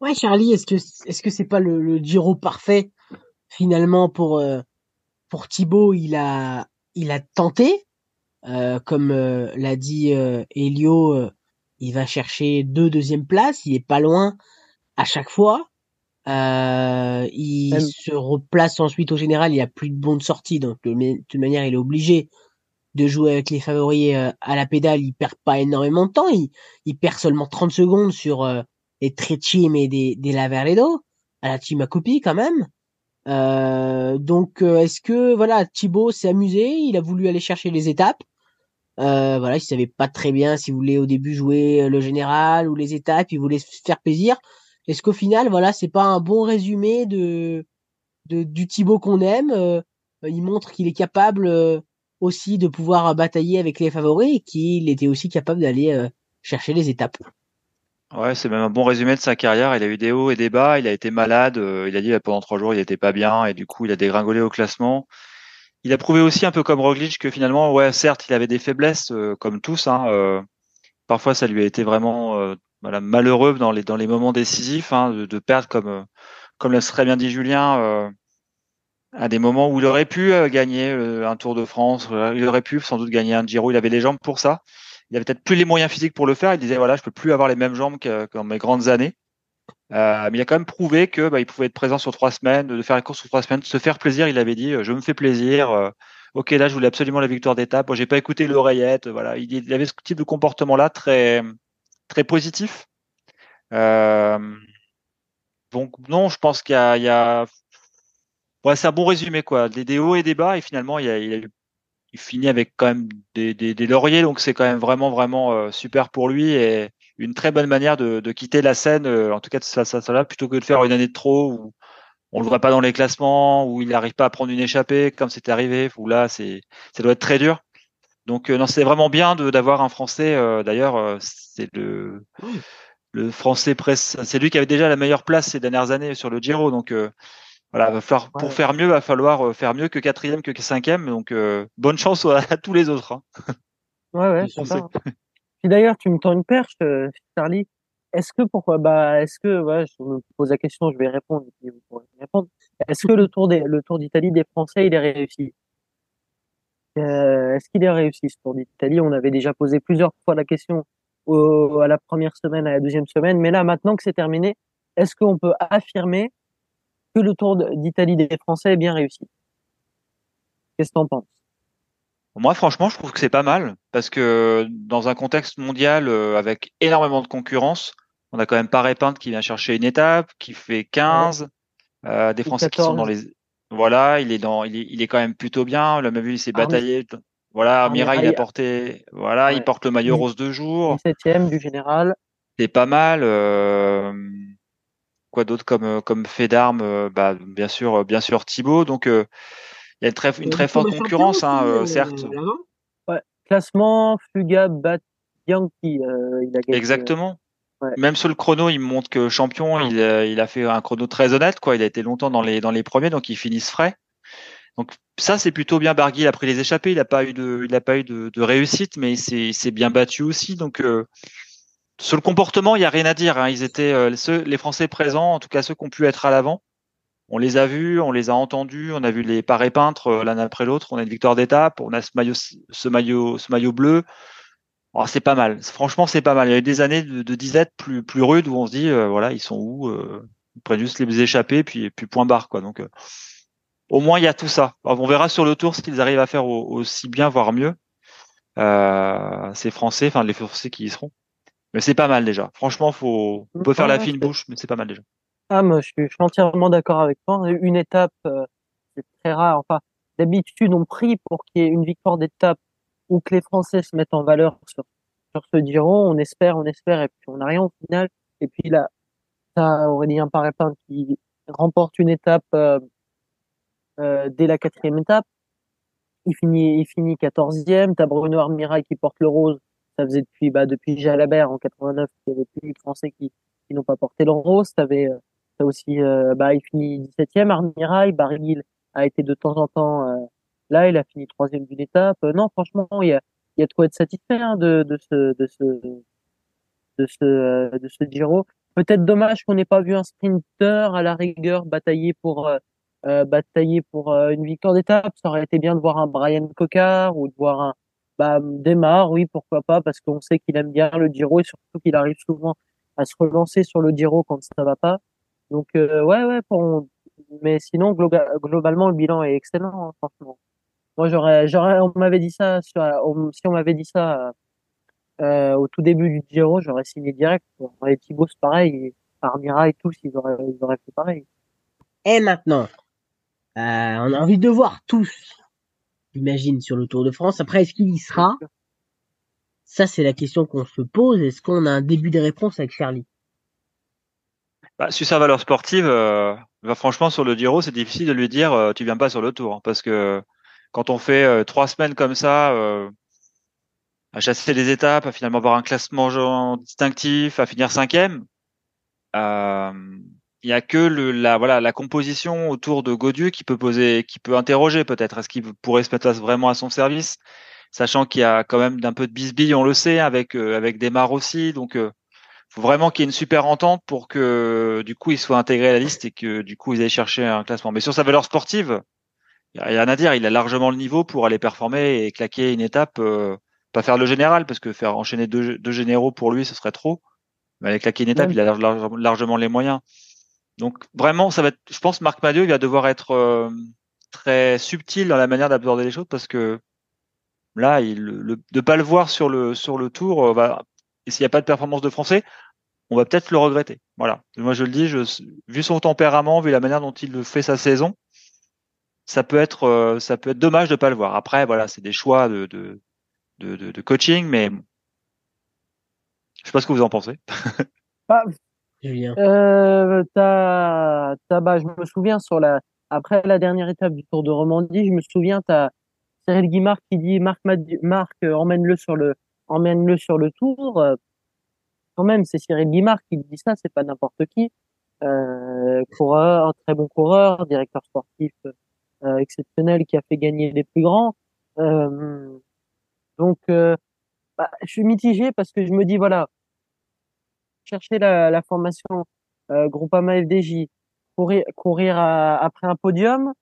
Ouais, Charlie, est-ce que est-ce que c'est pas le, le Giro parfait finalement pour euh, pour Thibaut Il a il a tenté, comme euh, l'a dit euh, Elio, il va chercher deux deuxièmes places, il est pas loin à chaque fois. il se replace ensuite au général, il y a plus de bonnes sorties, donc de toute manière il est obligé de jouer avec les favoris à la pédale. Il perd pas énormément de temps, il, il perd seulement 30 secondes sur des Trecim et des, des Laverledo, à la team à copie quand même. Euh, donc euh, est-ce que voilà Thibaut s'est amusé, il a voulu aller chercher les étapes. Euh, voilà, il savait pas très bien s'il voulait au début jouer le général ou les étapes, il voulait se faire plaisir. Est-ce qu'au final, voilà, c'est pas un bon résumé de, du Thibaut qu'on aime euh, Il montre qu'il est capable euh, aussi de pouvoir batailler avec les favoris et qu'il était aussi capable d'aller chercher les étapes. Ouais, c'est même un bon résumé de sa carrière. Il a eu des hauts et des bas. Il a été malade. Euh, il a dit pendant trois jours, il était pas bien et du coup, il a dégringolé au classement. Il a prouvé aussi un peu comme Roglic que finalement, ouais, certes, il avait des faiblesses euh, comme tous. Hein, euh, parfois, ça lui a été vraiment voilà, malheureux dans les dans les moments décisifs hein, de, de, perdre comme comme l'a très bien dit Julien à des moments où il aurait pu gagner un Tour de France. il aurait pu sans doute gagner un Giro. Il avait les jambes pour ça il avait peut-être plus les moyens physiques pour le faire. Il disait voilà, je peux plus avoir les mêmes jambes que, dans mes grandes années. Euh, mais il a quand même prouvé que bah, il pouvait être présent sur trois semaines, de faire une course sur trois semaines, de se faire plaisir. Il avait dit je me fais plaisir. Euh, ok, là je voulais absolument la victoire d'étape. Moi, j'ai pas écouté l'oreillette. Voilà, il, avait ce type de comportement-là très très positif. Euh, donc non, je pense qu'il y a. Ouais, c'est un bon résumé quoi. Des, hauts et des bas et finalement il, a, il finit avec quand même des, des, des lauriers, donc c'est quand même vraiment vraiment euh, super pour lui et une très bonne manière de, de quitter la scène, euh, en tout cas de ça, ça, ça là, plutôt que de faire une année de trop où on le voit pas dans les classements, où il n'arrive pas à prendre une échappée comme c'était arrivé, où là c'est ça doit être très dur. Donc euh, non, c'est vraiment bien d'avoir un Français. D'ailleurs, c'est le le Français presse, c'est lui qui avait déjà la meilleure place ces dernières années sur le Giro, donc voilà, va falloir, pour faire mieux, va falloir euh, faire mieux que quatrième, que cinquième. Donc, euh, bonne chance à, tous les autres. Hein. Ouais, ouais, c'est ça. Puis d'ailleurs, tu me tends une perche, euh, Charlie. Est-ce que pourquoi bah est-ce que ouais, je me pose la question, je vais répondre répondre. Est-ce que le tour des le tour d'Italie des Français il est réussi? Euh, Est-ce qu'il est réussi ce tour d'Italie? On avait déjà posé plusieurs fois la question au, à la première semaine, à la deuxième semaine, mais là maintenant que c'est terminé, est-ce qu'on peut affirmer que le Tour d'Italie des Français est bien réussi? Qu'est-ce que t'en penses? Moi, franchement, je trouve que c'est pas mal parce que dans un contexte mondial euh, avec énormément de concurrence, on a quand même pas Peinte qui vient chercher une étape, qui fait 15, euh, des Français qui sont dans les, voilà, il est dans, il est, il est quand même plutôt bien. Le même vu, il s'est bataillé. Voilà, Mira, il a porté, voilà, il porte le maillot rose de jour. 17 du général. C'est pas mal. Euh, quoi d'autre comme comme fait d'armes bah, bien sûr bien sûr Thibaut donc il y a une très une très forte concurrence hein, certes ouais. classement Fuga bat Bianchi il a gagné, exactement ouais. même sur le chrono il montre que champion il il a fait un chrono très honnête quoi il a été longtemps dans les dans les premiers donc il finit frais donc ça c'est plutôt bien Barguil a pris les échappées il n'a pas eu de il a pas eu de, de réussite mais il s'est bien battu aussi donc sur le comportement, il n'y a rien à dire. Hein. Ils étaient euh, ceux, les Français présents, en tout cas ceux qui ont pu être à l'avant. On les a vus, on les a entendus, on a vu les parés peintres euh, l'un après l'autre. On a une victoire d'étape, on a ce maillot, ce maillot, ce maillot bleu. Oh, c'est pas mal. Franchement, c'est pas mal. Il y a eu des années de, de disette plus plus rudes où on se dit, euh, voilà, ils sont où Ils prennent juste les échapper, puis puis point barre quoi. Donc au moins il y a tout ça. on verra sur le tour s'ils arrivent à faire aussi bien, voire mieux. Euh, ces Français, enfin les Français qui y seront. Mais c'est pas mal déjà. Franchement, faut, on peut faire la fine bouche, mais c'est pas mal déjà. Ah, moi, je suis, entièrement d'accord avec toi. Une étape, euh, c'est très rare. Enfin, d'habitude, on prie pour qu'il y ait une victoire d'étape ou que les Français se mettent en valeur sur, sur ce Giro. On espère, on espère, et puis on n'a rien au final. Et puis là, t'as Aurélien Parépin qui remporte une étape euh, euh, dès la quatrième étape. il finit, il finit 14e. T'as Bruno Armirail qui porte le rose. Ça faisait depuis, bah, depuis Jalabert en 89, il y avait plus de Français qui, qui n'ont pas porté le rose. T'avais, euh, t'as aussi, euh, bah, il finit 17e. Armirail, Barry a été de temps en temps, euh, là, il a fini troisième d'une étape. non, franchement, il y a, il de quoi être satisfait hein, de, ce, de ce, de ce, de ce Giro. Peut-être dommage qu'on n'ait pas vu un sprinter à la rigueur batailler pour euh, batailler pour euh, une victoire d'étape. Ça aurait été bien de voir un Brian Cocard ou de voir un bah, oui, pourquoi pas, parce qu'on sait qu'il aime bien le Giro et surtout qu'il arrive souvent à se relancer sur le Giro quand ça va pas. Donc euh, ouais, ouais, pour... mais sinon globalement le bilan est excellent, hein, franchement. Moi j'aurais, j'aurais, on m'avait dit ça, sur, si on m'avait dit ça euh, au tout début du Giro, j'aurais signé direct. Et Thibaut c'est pareil, Armira et tous, ils auraient, ils auraient fait pareil. Et maintenant, euh, on a envie de voir tous, j'imagine, sur le Tour de France. Après, est-ce qu'il y sera? Ça, c'est la question qu'on se pose. Est-ce qu'on a un début de réponse avec Charlie? Bah, Sur sa valeur sportive, euh, bah, franchement, sur le Giro, c'est difficile de lui dire euh, tu viens pas sur le Tour. Hein, parce que quand on fait trois semaines comme ça, à chasser les étapes, à finalement avoir un classement distinctif, à finir cinquième, euh, il y a que le, la voilà la composition autour de Godieu qui peut poser, qui peut interroger peut-être. Est-ce qu'il pourrait se mettre vraiment à son service, sachant qu'il y a quand même d'un peu de bisbille, on le sait, avec euh, avec Desmar aussi. Donc, euh, faut vraiment qu'il y ait une super entente pour que du coup il soit intégré à la liste et que du coup ils aillent chercher un classement. Mais sur sa valeur sportive, il y a rien à dire. Il a largement le niveau pour aller performer et claquer une étape. Euh, pas faire le général parce que faire enchaîner deux, deux généraux pour lui ce serait trop. Mais aller claquer une étape, il a largement les moyens. Donc vraiment, ça va être, je pense, Marc Madieu, il va devoir être euh, très subtil dans la manière d'aborder les choses parce que là, il, le, de pas le voir sur le sur le tour, euh, va, et s'il n'y a pas de performance de français, on va peut-être le regretter. Voilà. Moi, je le dis, je, vu son tempérament, vu la manière dont il fait sa saison, ça peut être euh, ça peut être dommage de pas le voir. Après, voilà, c'est des choix de de, de, de coaching, mais je sais pas ce que vous en pensez. Bah, euh, t'as, t'as, bah, je me souviens sur la, après la dernière étape du Tour de Romandie, je me souviens, t'as Cyril Guimard qui dit Marc, Marc euh, emmène-le sur le, emmène-le sur le Tour. Euh, quand même, c'est Cyril Guimard qui dit ça, c'est pas n'importe qui. Euh, coureur, très bon coureur, directeur sportif euh, exceptionnel qui a fait gagner les plus grands. Euh, donc, bah, je suis mitigé parce que je me dis voilà, chercher la, la formation euh, Groupama FDJ, courir, courir après un podium,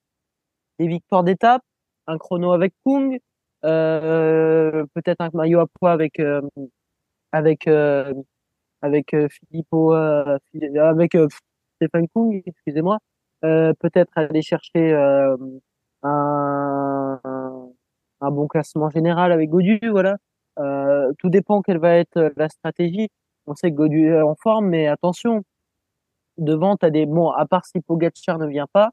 des victoires d'étape, un chrono avec Kung, euh, peut-être un maillot à poids avec euh, avec euh, avec euh, Filippo, avec Stéphane Kung, excusez-moi, peut-être aller chercher un, un, bon classement général avec Godu, voilà. tout dépend quelle va être la stratégie. On sait que Godu est en forme, mais attention, devant, tu as des... Bon, à part si Pogacar ne vient pas,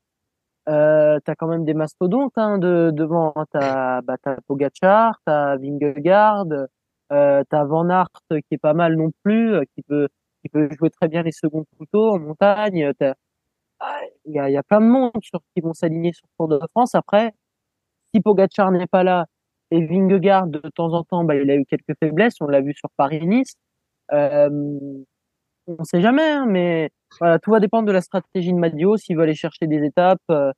euh, tu as quand même des mastodontes hein, de, devant. Hein. Tu as, bah, Pogacar, tu as Vingegaard, euh, tu as Van Aert qui est pas mal non plus, euh, qui peut qui peut jouer très bien les seconds couteaux en montagne. Ah, il y a, y a plein de monde sur, qui vont s'aligner sur Tour de France. Après, si Pogacar n'est pas là et Vingegaard, de temps en temps, bah, il a eu quelques faiblesses. On l'a vu sur Paris-Nice. Euh, on sait jamais, hein, mais voilà, tout va dépendre de la stratégie de Madio, s'il veut aller chercher des étapes, euh,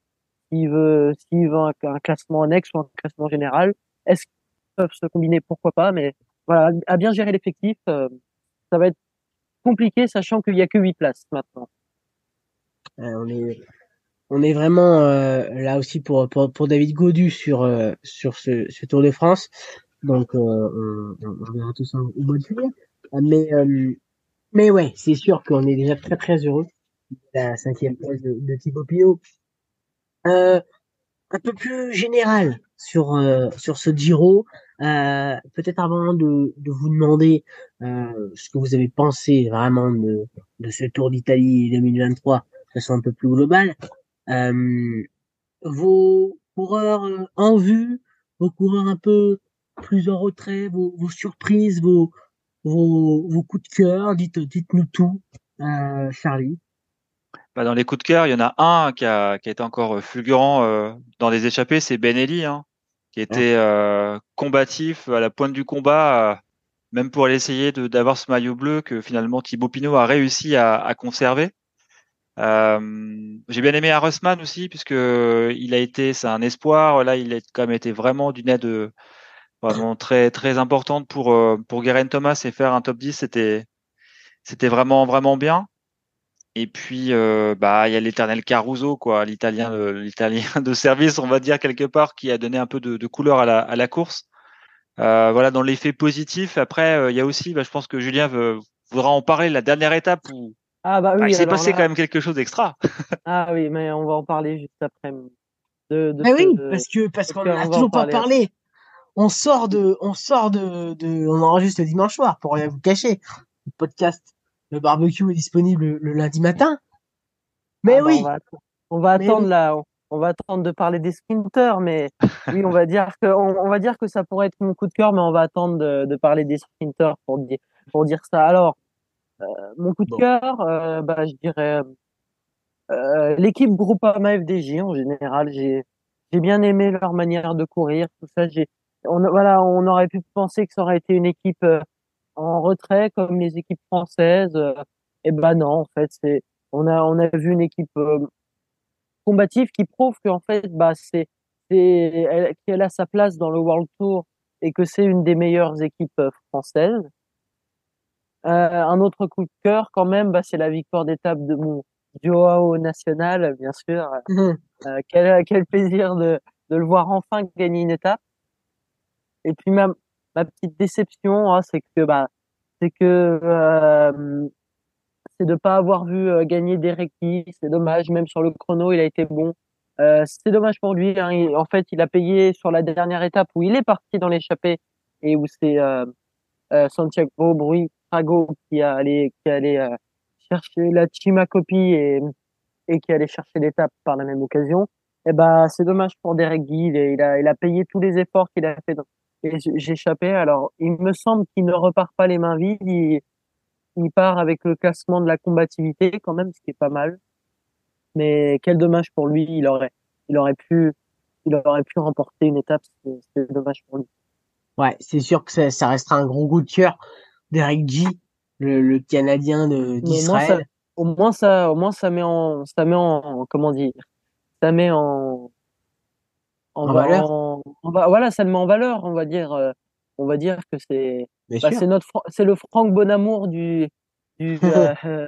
s'il veut, s'il veut un, classement annexe ou un classement général. Est-ce qu'ils peuvent se combiner? Pourquoi pas? Mais voilà, à bien gérer l'effectif, euh, ça va être compliqué, sachant qu'il y a que huit places maintenant. on est, on est vraiment là aussi pour, pour, pour David Godu sur sur ce, ce Tour de France. Donc on, on, verra tout ça au mois de juillet. Mais, euh, mais ouais, c'est sûr qu'on est déjà très très heureux la cinquième place de, de Thibaut Pinot. Euh, un peu plus général sur euh, sur ce Giro, euh, peut-être avant de, de vous demander euh, ce que vous avez pensé vraiment de, de ce Tour d'Italie 2023 de façon un peu plus globale. Euh, vos coureurs en vue, vos coureurs un peu plus en retrait, vos, vos surprises, vos, vos, vos coups de cœur, dites, dites-nous tout, euh, Charlie. Bah dans les coups de cœur, il y en a un qui a, qui a été encore fulgurant euh, dans les échappées, c'est Ben Eli, hein, qui était euh, combatif à la pointe du combat, euh, même pour aller essayer d'avoir ce maillot bleu que finalement Thibaut Pinot a réussi à, à conserver. Euh, j'ai bien aimé Arusman aussi puisque il a été, c'est un espoir. Là, il a quand même été vraiment d'une aide euh, vraiment très très importante pour pour Guerin Thomas et faire un top 10, c'était c'était vraiment vraiment bien. Et puis, euh, bah, il y a l'éternel Caruso, quoi, l'italien, l'italien de service, on va dire quelque part, qui a donné un peu de, de couleur à la, à la course. Euh, voilà, dans l'effet positif. Après, euh, il y a aussi, bah, je pense que Julien veut, voudra en parler, la dernière étape où ah, bah, oui, bah, il s'est passé quand même quelque chose d'extra. ah oui, mais on va en parler juste après. De, de mais oui, parce que parce qu'on n'a toujours pas parlé. On sort de, on sort de, de, on enregistre le dimanche soir pour rien vous cacher. Le podcast le barbecue est disponible le, lundi matin. Mais ah bah, oui. on va, attendre là. On va attendre de parler des sprinters, mais oui, on va dire que on, va dire que ça pourrait être mon coup de cœur, mais on va attendre de, parler des sprinters pour dire pour dire ça. Alors, euh, mon coup de cœur, euh, bah, je dirais euh, l'équipe Groupama FDJ en général. J'ai j'ai bien aimé leur manière de courir, tout ça. J'ai on voilà, on aurait pu penser que ça aurait été une équipe en retrait comme les équipes françaises. et euh, eh ben non, en fait, c'est on a on a vu une équipe euh, combative qui prouve qu'en fait, bah c'est c'est qu'elle a sa place dans le World Tour et que c'est une des meilleures équipes euh, françaises. Euh, un autre coup de cœur quand même, bah, c'est la victoire d'étape de mon Joao national, bien sûr. Mmh. quel, quel plaisir de, de le voir enfin gagner une étape. Et puis même ma petite déception, hein, c'est que bah, c'est que euh, c'est de pas avoir vu euh, gagner Derek C'est dommage, même sur le chrono, il a été bon. Euh, c'est dommage pour lui. Hein. en fait, il a payé sur la dernière étape où il est parti dans l'échappée et où c'est euh, euh Santiago Trago qui a allé qui allait euh, chercher la Chima copie et et qui allait chercher l'étape par la même occasion. Eh ben, c'est dommage pour Derek Guy. Il, a, il a payé tous les efforts qu'il a fait et j'échappais. Alors, il me semble qu'il ne repart pas les mains vides. Il, il, part avec le classement de la combativité quand même, ce qui est pas mal. Mais quel dommage pour lui. Il aurait, il aurait pu, il aurait pu remporter une étape. C'est dommage pour lui. Ouais, c'est sûr que ça, ça, restera un gros coup de cœur d'Eric G, le, le Canadien d'Israël. Au moins ça, au moins ça met en, ça met en, comment dire, ça met en, en, valeur. On va, voilà, ça le met en valeur, on va dire. Euh, on va dire que c'est bah, c'est notre c'est le Franck Bonamour du du euh,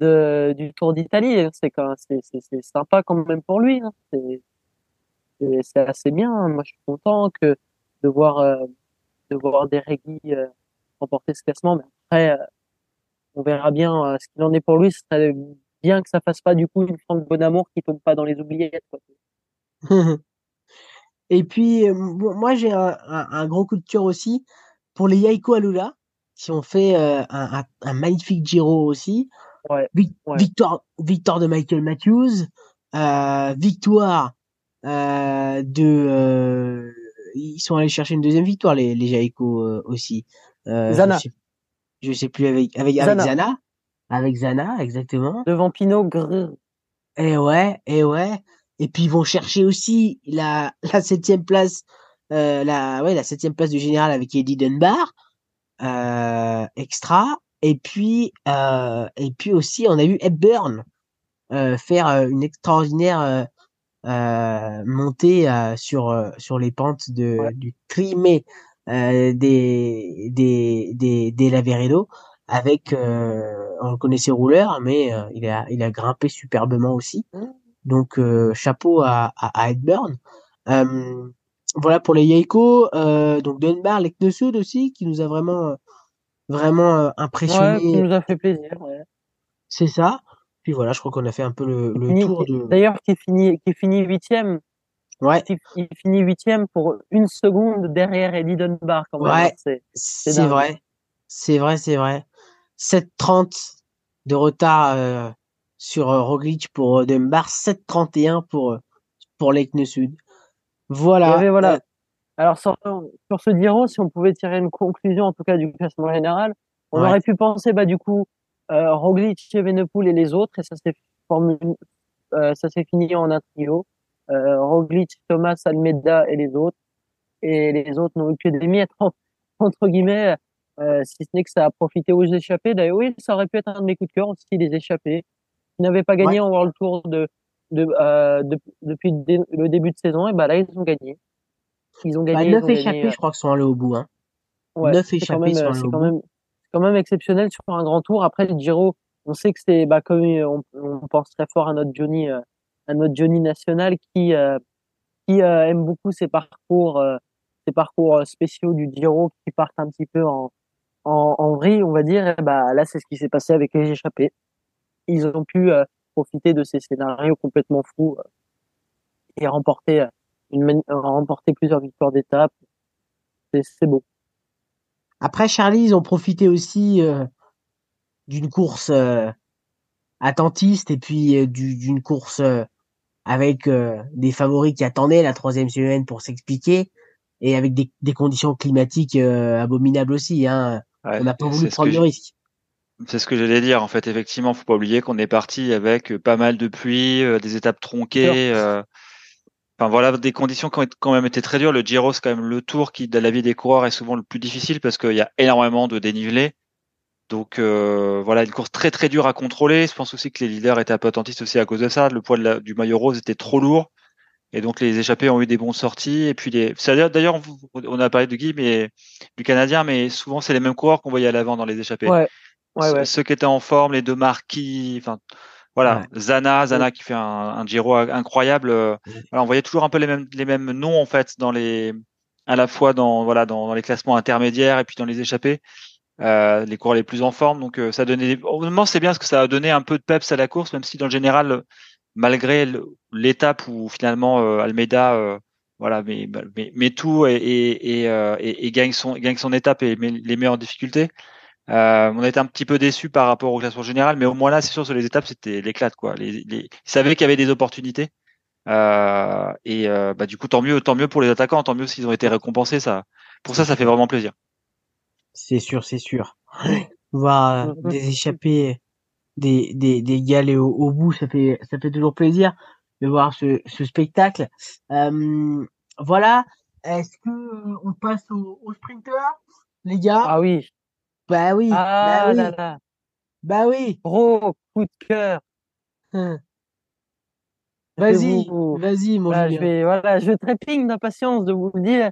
de, du Tour d'Italie. C'est c'est c'est sympa quand même pour lui. Hein. C'est c'est assez bien. Moi, je suis content que de voir euh, de voir des régis remporter ce classement. Mais après, on verra bien ce qu'il en est pour lui. Ce serait bien que ça fasse pas du coup une Franck Bonamour qui tombe pas dans les oubliettes. Quoi. Et puis, euh, moi, j'ai un, un, gros coup de cœur aussi pour les Yaiko Alula, qui ont fait euh, un, un, magnifique Giro aussi. Ouais, Victoire, victoire de Michael Matthews, euh, victoire euh, de. Euh, ils sont allés chercher une deuxième victoire, les, les Jaiko aussi. Zana. Je sais, je sais, plus avec avec Zana. avec Zana. Avec Zana, exactement. Devant Pinot. Grrr. Et ouais, et ouais. Et puis ils vont chercher aussi la, la septième place, euh, la, ouais, la septième place du général avec Eddie Dunbar, euh, extra. Et puis, euh, et puis aussi, on a eu Hepburn euh, faire euh, une extraordinaire euh, montée sur sur les pentes de du trimé des des des des Laveredo avec on le connaissait rouleur mais il a il a grimpé superbement aussi mmh. Donc euh, chapeau à, à, à Euh, voilà pour les Yaiko. Euh, donc Dunbar, Leknesud aussi, qui nous a vraiment vraiment impressionné. Ouais, qui nous a fait plaisir. Ouais. C'est ça. Puis voilà, je crois qu'on a fait un peu le, le tour de. D'ailleurs, qui finit qui finit huitième. Ouais. Il finit huitième pour une seconde derrière Eddie Dunbar quand même. Ouais. C'est vrai. C'est vrai, c'est vrai. 7.30 de retard sur euh, Roglic pour euh, Dunbar, 7-31 pour, euh, pour Lake Sud. Voilà. voilà. Alors, sur, sur ce Giro, si on pouvait tirer une conclusion, en tout cas, du classement général, on aurait pu penser, bah, du coup, euh, Roglic, Evenepoel et les autres, et ça s'est euh, ça s'est fini en un trio. Euh, Roglic, Thomas, Almeida et les autres. et les autres n'ont eu que des miettes entre guillemets, euh, si ce n'est que ça a profité aux échappés. D'ailleurs, oui, ça aurait pu être un de mes coups de cœur aussi, les échappés. N'avaient pas gagné en World Tour de, de, euh, de depuis le début de saison, et bah là, ils ont gagné. Ils ont gagné. Bah, 9 échappés, euh, je crois, que sont allés au bout. Hein. Ouais, 9 échappés sont allés au quand Même, quand même exceptionnel sur un grand tour. Après, le Giro, on sait que c'est, bah, comme on, on, pense très fort à notre Johnny, euh, à notre Johnny national qui, euh, qui aime beaucoup ses parcours, parcours spéciaux du Giro qui partent un petit peu en, en, en vrille, on va dire. Et bah, là, c'est ce qui s'est passé avec les échappés. Ils ont pu profiter de ces scénarios complètement fous et remporter une, remporter plusieurs victoires d'étape. C'est beau. Après, Charlie, ils ont profité aussi euh, d'une course euh, attentiste et puis euh, d'une course avec des favoris qui attendaient la troisième semaine pour s'expliquer et avec des, des conditions climatiques abominables aussi. Hein. On n'a pas voulu prendre le risque. C'est ce que j'allais dire. En fait, effectivement, faut pas oublier qu'on est parti avec pas mal de pluie, des étapes tronquées. Enfin voilà, des conditions qui ont quand même été très dures. Le Giro, c'est quand même le tour qui, de la vie des coureurs, est souvent le plus difficile parce qu'il y a énormément de dénivelé. Donc euh, voilà, une course très très dure à contrôler. Je pense aussi que les leaders étaient un peu attentistes aussi à cause de ça. Le poids du maillot rose était trop lourd. Et donc les échappés ont eu des bonnes sorties. Et puis les, d'ailleurs, on a parlé de Guy, mais du Canadien, mais souvent c'est les mêmes coureurs qu'on voyait à l'avant dans les échappés. Ouais. Ouais, ouais. Ceux qui étaient en forme, les deux marquis, enfin voilà, Zana, Zana qui fait un, un Giro incroyable. Euh, on voyait toujours un peu les mêmes, les mêmes noms en fait dans les, à la fois dans voilà dans, les classements intermédiaires et puis dans les échappées, euh, les coureurs les plus en forme. Donc euh, ça donnait, moment c'est bien parce que ça a donné un peu de peps à la course, même si dans le général, malgré l'étape où finalement Almeida voilà, mais, mais, tout et, et, et, et, gagne son gagne son étape et met, les met en difficulté. Euh, on a été un petit peu déçus par rapport au classement général, mais au moins là, c'est sûr, sur les étapes, c'était l'éclate. Quoi. Les, les... Ils savaient qu'il y avait des opportunités. Euh, et euh, bah, du coup, tant mieux, tant mieux pour les attaquants, tant mieux s'ils ont été récompensés. Ça, pour ça, ça fait vraiment plaisir. C'est sûr, c'est sûr. Voir euh, des échappés, des, des, des galets au, bout, ça fait, ça fait toujours plaisir de voir ce, ce spectacle. Euh, voilà. Est-ce que on passe au, au sprinter, les gars? Ah oui. Bah oui. Ah bah oui. là là. Bah oui. Gros coup de cœur. Hein. Vas-y, vas-y, mon bah, je vais, voilà, je trépigne d'impatience de vous le dire.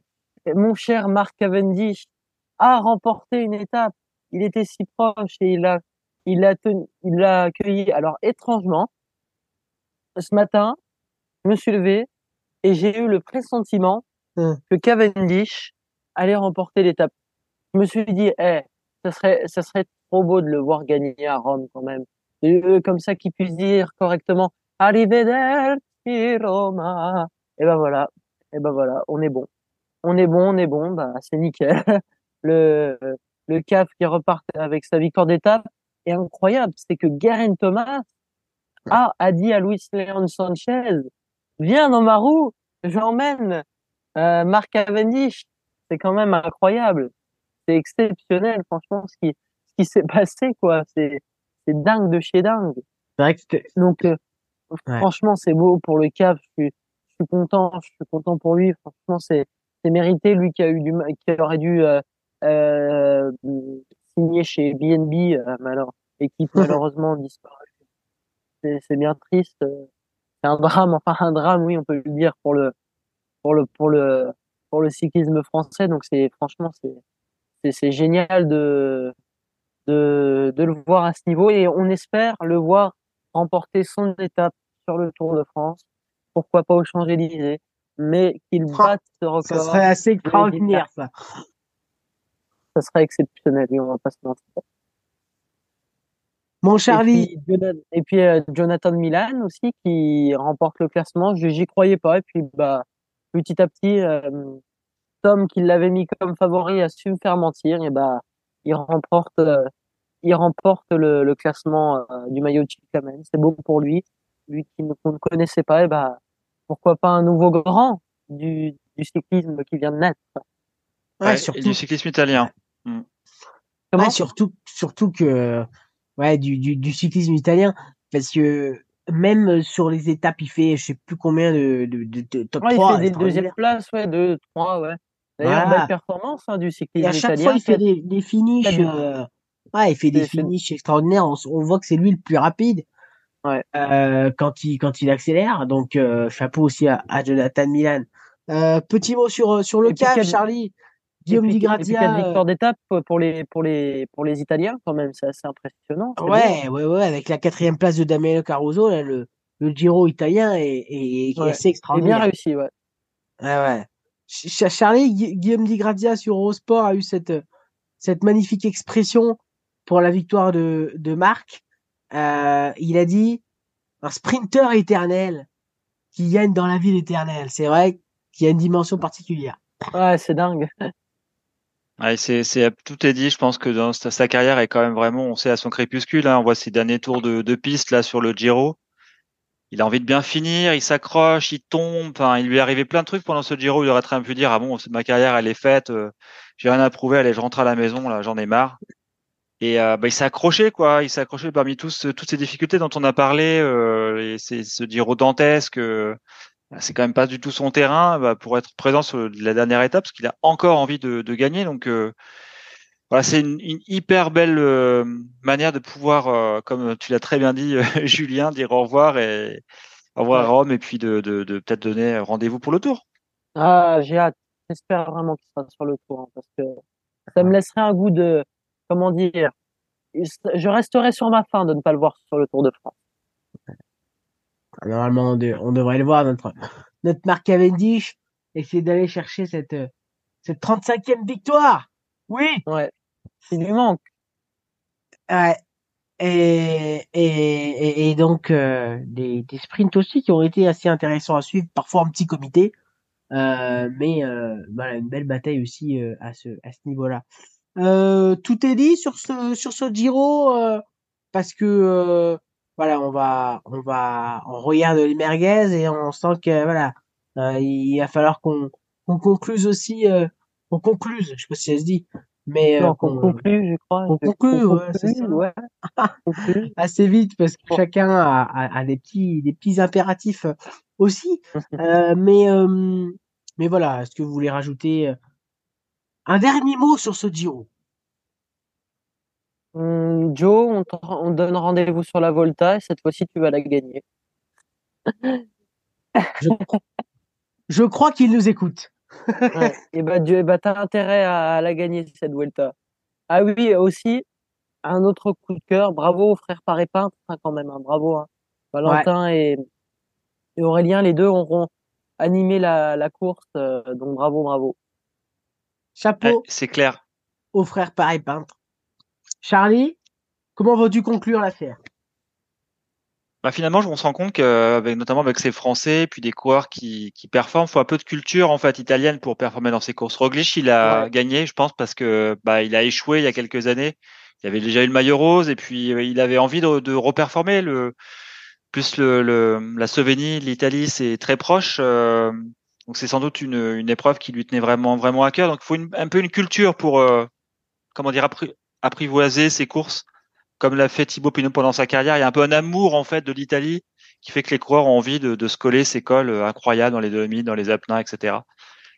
Mon cher Marc Cavendish a remporté une étape. Il était si proche et il a, il a tenu, il l'a accueilli. Alors, étrangement, ce matin, je me suis levé et j'ai eu le pressentiment hein. que Cavendish allait remporter l'étape. Je me suis dit, eh, ça serait, ça serait trop beau de le voir gagner à Rome quand même. Comme ça qu'il puisse dire correctement Arrivederci Roma. Et ben voilà, et ben voilà, on est bon. On est bon, on est bon, bah c'est nickel. Le, le CAF qui repart avec sa victoire d'étape est incroyable. C'est que Guerin Thomas a, a dit à Luis Leon Sanchez, viens dans ma roue, j'emmène euh, Marc Cavendish. C'est quand même incroyable c'est exceptionnel, franchement, ce qui, ce qui s'est passé, quoi. C'est, c'est dingue de chez dingue. Vrai que Donc, euh, franchement, c'est beau pour le CAF. Je suis, je suis content, je suis content pour lui. Franchement, c'est, c'est mérité. Lui qui a eu du, qui aurait dû euh, euh, signer chez BNB, alors, et qui malheureusement disparu. C'est, c'est bien triste. C'est un drame, enfin un drame, oui, on peut le dire pour le, pour le, pour le, pour le cyclisme français. Donc c'est, franchement, c'est, c'est génial de, de, de, le voir à ce niveau et on espère le voir remporter son étape sur le Tour de France. Pourquoi pas au Champs-Élysées, mais qu'il batte ce record. Ça serait assez extraordinaire, ça. Ça serait exceptionnel, on va pas se mentir. Mon Charlie. Et puis, euh, Jonathan Milan aussi qui remporte le classement. Je j'y croyais pas et puis bah petit à petit euh, Tom qui l'avait mis comme favori a su me faire mentir et bah il remporte euh, il remporte le, le classement euh, du maillot de Chiclamen. C'est beau pour lui, lui qui ne, ne connaissait pas et bah pourquoi pas un nouveau grand du, du cyclisme qui vient de naître. Ouais, surtout du cyclisme italien. Mm. Ouais, surtout surtout que ouais du, du, du cyclisme italien parce que même sur les étapes, il fait je sais plus combien de, de, de, top ouais, 3. Il fait des deuxièmes places, ouais, deux, trois, ouais. D'ailleurs, belle performance hein, du cycliste Et à chaque fois, il fait des, des finishes. Euh, ouais, il fait des finishes extraordinaires. On, on, voit que c'est lui le plus rapide. Ouais. Euh, quand il quand il accélère. Donc euh, chapeau aussi à, à Jonathan Milan. Euh, petit mot sur sur le cap, Charlie. Guillaume Di Grazia. victoire d'étape pour les pour les pour les Italiens quand même, c'est assez impressionnant. Ouais, ouais, ouais, avec la quatrième place de Damiano Caruso, là, le le Giro italien est, est, est assez extraordinaire. bien réussi, ouais. Ouais, ouais. Charlie, Guillaume Di Grazia sur Eurosport a eu cette cette magnifique expression pour la victoire de de Marc. Euh, il a dit un sprinter éternel qui gagne dans la ville éternelle. C'est vrai qu'il y a une dimension particulière. Ouais, c'est dingue. Ouais, c'est, c'est, tout est dit. Je pense que dans sa, carrière est quand même vraiment, on sait à son crépuscule. Hein, on voit ses derniers tours de, de piste là sur le Giro. Il a envie de bien finir, il s'accroche, il tombe. Enfin, il lui est arrivé plein de trucs pendant ce Giro. Il aurait très bien pu dire ah bon, ma carrière elle est faite, euh, j'ai rien à prouver. Allez, je rentre à la maison là, j'en ai marre. Et euh, bah, il s'est accroché quoi. Il s'est accroché parmi tous toutes ces difficultés dont on a parlé. Euh, et ce Giro dantesque. Euh, c'est quand même pas du tout son terrain bah, pour être présent sur la dernière étape parce qu'il a encore envie de, de gagner. Donc euh, voilà, c'est une, une, hyper belle euh, manière de pouvoir, euh, comme tu l'as très bien dit, Julien, dire au revoir et au revoir à Rome et puis de, de, de peut-être donner rendez-vous pour le tour. Ah, j'ai hâte. J'espère vraiment qu'il sera sur le tour hein, parce que ça me laisserait un goût de, comment dire, je resterai sur ma faim de ne pas le voir sur le Tour de France. Normalement, on, devrait le voir, notre, notre Marc Cavendish, essayer d'aller chercher cette, cette 35e victoire. Oui. Ouais. Il lui manque. Ouais. Et, et, et, donc, euh, des, des sprints aussi qui ont été assez intéressants à suivre, parfois en petit comité. Euh, mais euh, voilà, une belle bataille aussi à ce, à ce niveau-là. Tout est dit sur ce, sur ce Giro, parce que voilà, on va, on va, on regarde les merguez et on sent que voilà, il va falloir qu'on qu'on concluse aussi, qu'on concluse, je sais pas si ça se dit, mais euh, qu'on conclue, je crois. On ouais, c'est Ouais. Assez vite parce que chacun a, a, a, des petits, des petits impératifs aussi. euh, mais, mais voilà, est-ce que vous voulez rajouter un dernier mot sur ce Giro? Hum, Joe, on, on donne rendez-vous sur la Volta et cette fois-ci tu vas la gagner. je, je crois qu'il nous écoute. Ouais. Et bah, Dieu, bah, t'as intérêt à, la gagner cette Volta. Ah oui, aussi, un autre coup de cœur. Bravo aux frères Paré Peintre, hein, quand même. Hein, bravo. Hein. Valentin ouais. et, et, Aurélien, les deux auront animé la, la course. Euh, donc bravo, bravo. Chapeau. Ouais, c'est clair. Aux frères Paré Peintre. Charlie, comment vas-tu conclure l'affaire? Bah finalement, on se rend compte que, notamment avec ces Français, puis des coureurs qui, qui performent, faut un peu de culture en fait italienne pour performer dans ces courses. Roglic, il a ouais. gagné, je pense, parce que bah il a échoué il y a quelques années. Il avait déjà eu le maillot rose et puis euh, il avait envie de, de reperformer. Le plus le, le la Slovénie, l'Italie, c'est très proche. Euh, donc c'est sans doute une, une épreuve qui lui tenait vraiment vraiment à cœur. Donc il faut une, un peu une culture pour euh, comment dire apprivoiser ses courses comme l'a fait Thibaut Pinot pendant sa carrière. Il y a un peu un amour en fait de l'Italie qui fait que les coureurs ont envie de, de se coller ces cols euh, incroyables dans les Dolomites, dans les Apennins, etc.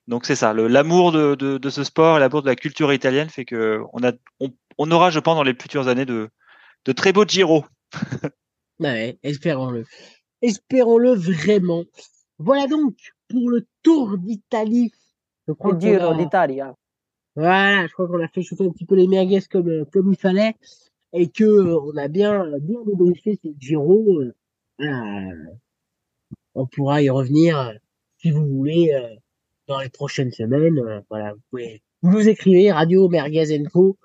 Donc c'est ça, l'amour de, de, de, ce sport, l'amour de la culture italienne fait que on a, on, on, aura, je pense, dans les futures années de, de très beaux Giro. ouais, espérons-le, espérons-le vraiment. Voilà donc pour le Tour d'Italie. Le Giro d'Italie. Voilà, je crois qu'on a fait chauffer un petit peu les merguez comme comme il fallait et que euh, on a bien bien débriefé ces Giro. Euh, on pourra y revenir euh, si vous voulez euh, dans les prochaines semaines. Euh, voilà, vous pouvez vous nous écrivez radio merguez co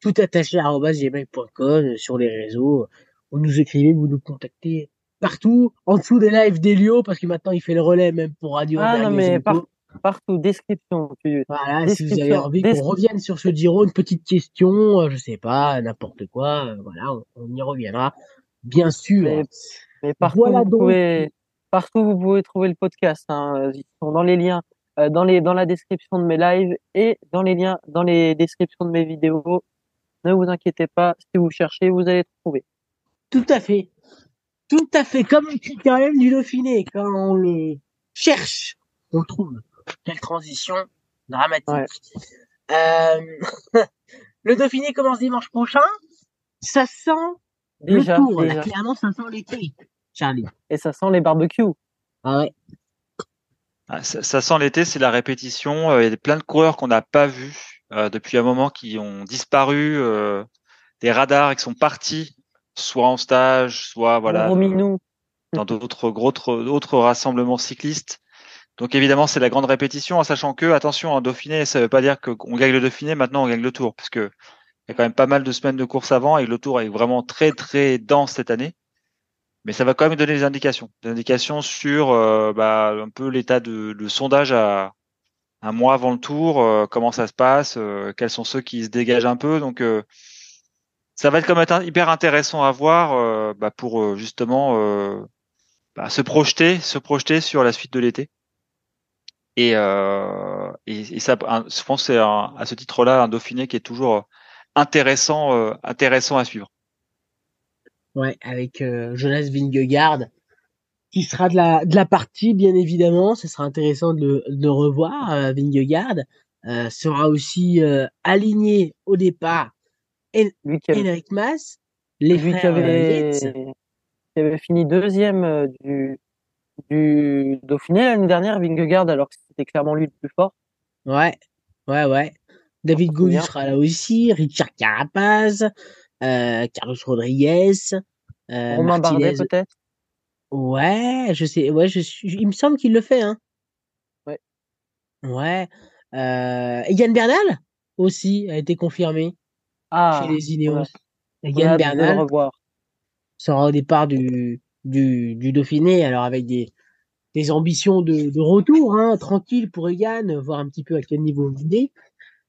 tout attaché à gmail.com sur les réseaux. Vous nous écrivez, vous nous contactez partout en dessous des lives d'Elio parce que maintenant il fait le relais même pour radio ah, non, mais par partout, description. Tu... Voilà, description, si vous avez envie qu'on revienne sur ce Giro, une petite question, euh, je sais pas, n'importe quoi, euh, voilà, on, on, y reviendra, bien sûr. Mais, mais partout, voilà vous donc. pouvez, partout, vous pouvez trouver le podcast. Hein. Ils sont dans les liens, euh, dans les, dans la description de mes lives et dans les liens, dans les descriptions de mes vidéos. Ne vous inquiétez pas, si vous cherchez, vous allez trouver. Tout à fait. Tout à fait. Comme le critérium du Dauphiné, quand on le cherche, on le trouve. Quelle transition dramatique. Euh, le Dauphiné commence dimanche prochain. Ça sent déjà, le tour. déjà. Là, clairement, ça sent l'été, Charlie. Et ça sent les barbecues. Ah ouais. Ah, ça, ça sent l'été, c'est la répétition. Euh, Il y a plein de coureurs qu'on n'a pas vus euh, depuis un moment qui ont disparu euh, des radars et qui sont partis, soit en stage, soit voilà dans d'autres gros autres rassemblements cyclistes. Donc évidemment, c'est la grande répétition, en sachant que attention, un Dauphiné, ça veut pas dire qu'on gagne le Dauphiné, maintenant on gagne le Tour, parce que il y a quand même pas mal de semaines de course avant et le Tour est vraiment très très dense cette année. Mais ça va quand même donner des indications, des indications sur euh, bah, un peu l'état de, sondage à un mois avant le Tour, euh, comment ça se passe, euh, quels sont ceux qui se dégagent un peu. Donc ça va être comme être hyper intéressant à voir bah, pour justement bah, se projeter, se projeter sur la suite de l'été. Et, euh, et, et, ça, je pense c'est à ce titre-là un Dauphiné qui est toujours intéressant, euh, intéressant à suivre. Ouais, avec euh, Jonas Vingegaard qui sera de la de la partie bien évidemment. Ce sera intéressant de le, de revoir. Euh, Vingegaard euh, sera aussi euh, aligné au départ. Avait, Henrik Mas, les lui frères qui avait, Yates. qui avait fini deuxième euh, du du Dauphiné l'année dernière, Vingegaard, alors que c'était clairement lui le plus fort. Ouais, ouais, ouais. David bien. sera là aussi, Richard Carapaz, euh, Carlos Rodriguez, euh, Romain Bardet Martinez. peut-être. Ouais, je sais, ouais, je suis, il me semble qu'il le fait, hein. Ouais. Ouais. Euh, et Yann Bernal aussi a été confirmé Ah, chez les Ineos. a Yann de le Bernal revoir. sera au départ du, du, du Dauphiné, alors avec des, des ambitions de, de retour, hein, tranquille pour Egan, voir un petit peu à quel niveau il est.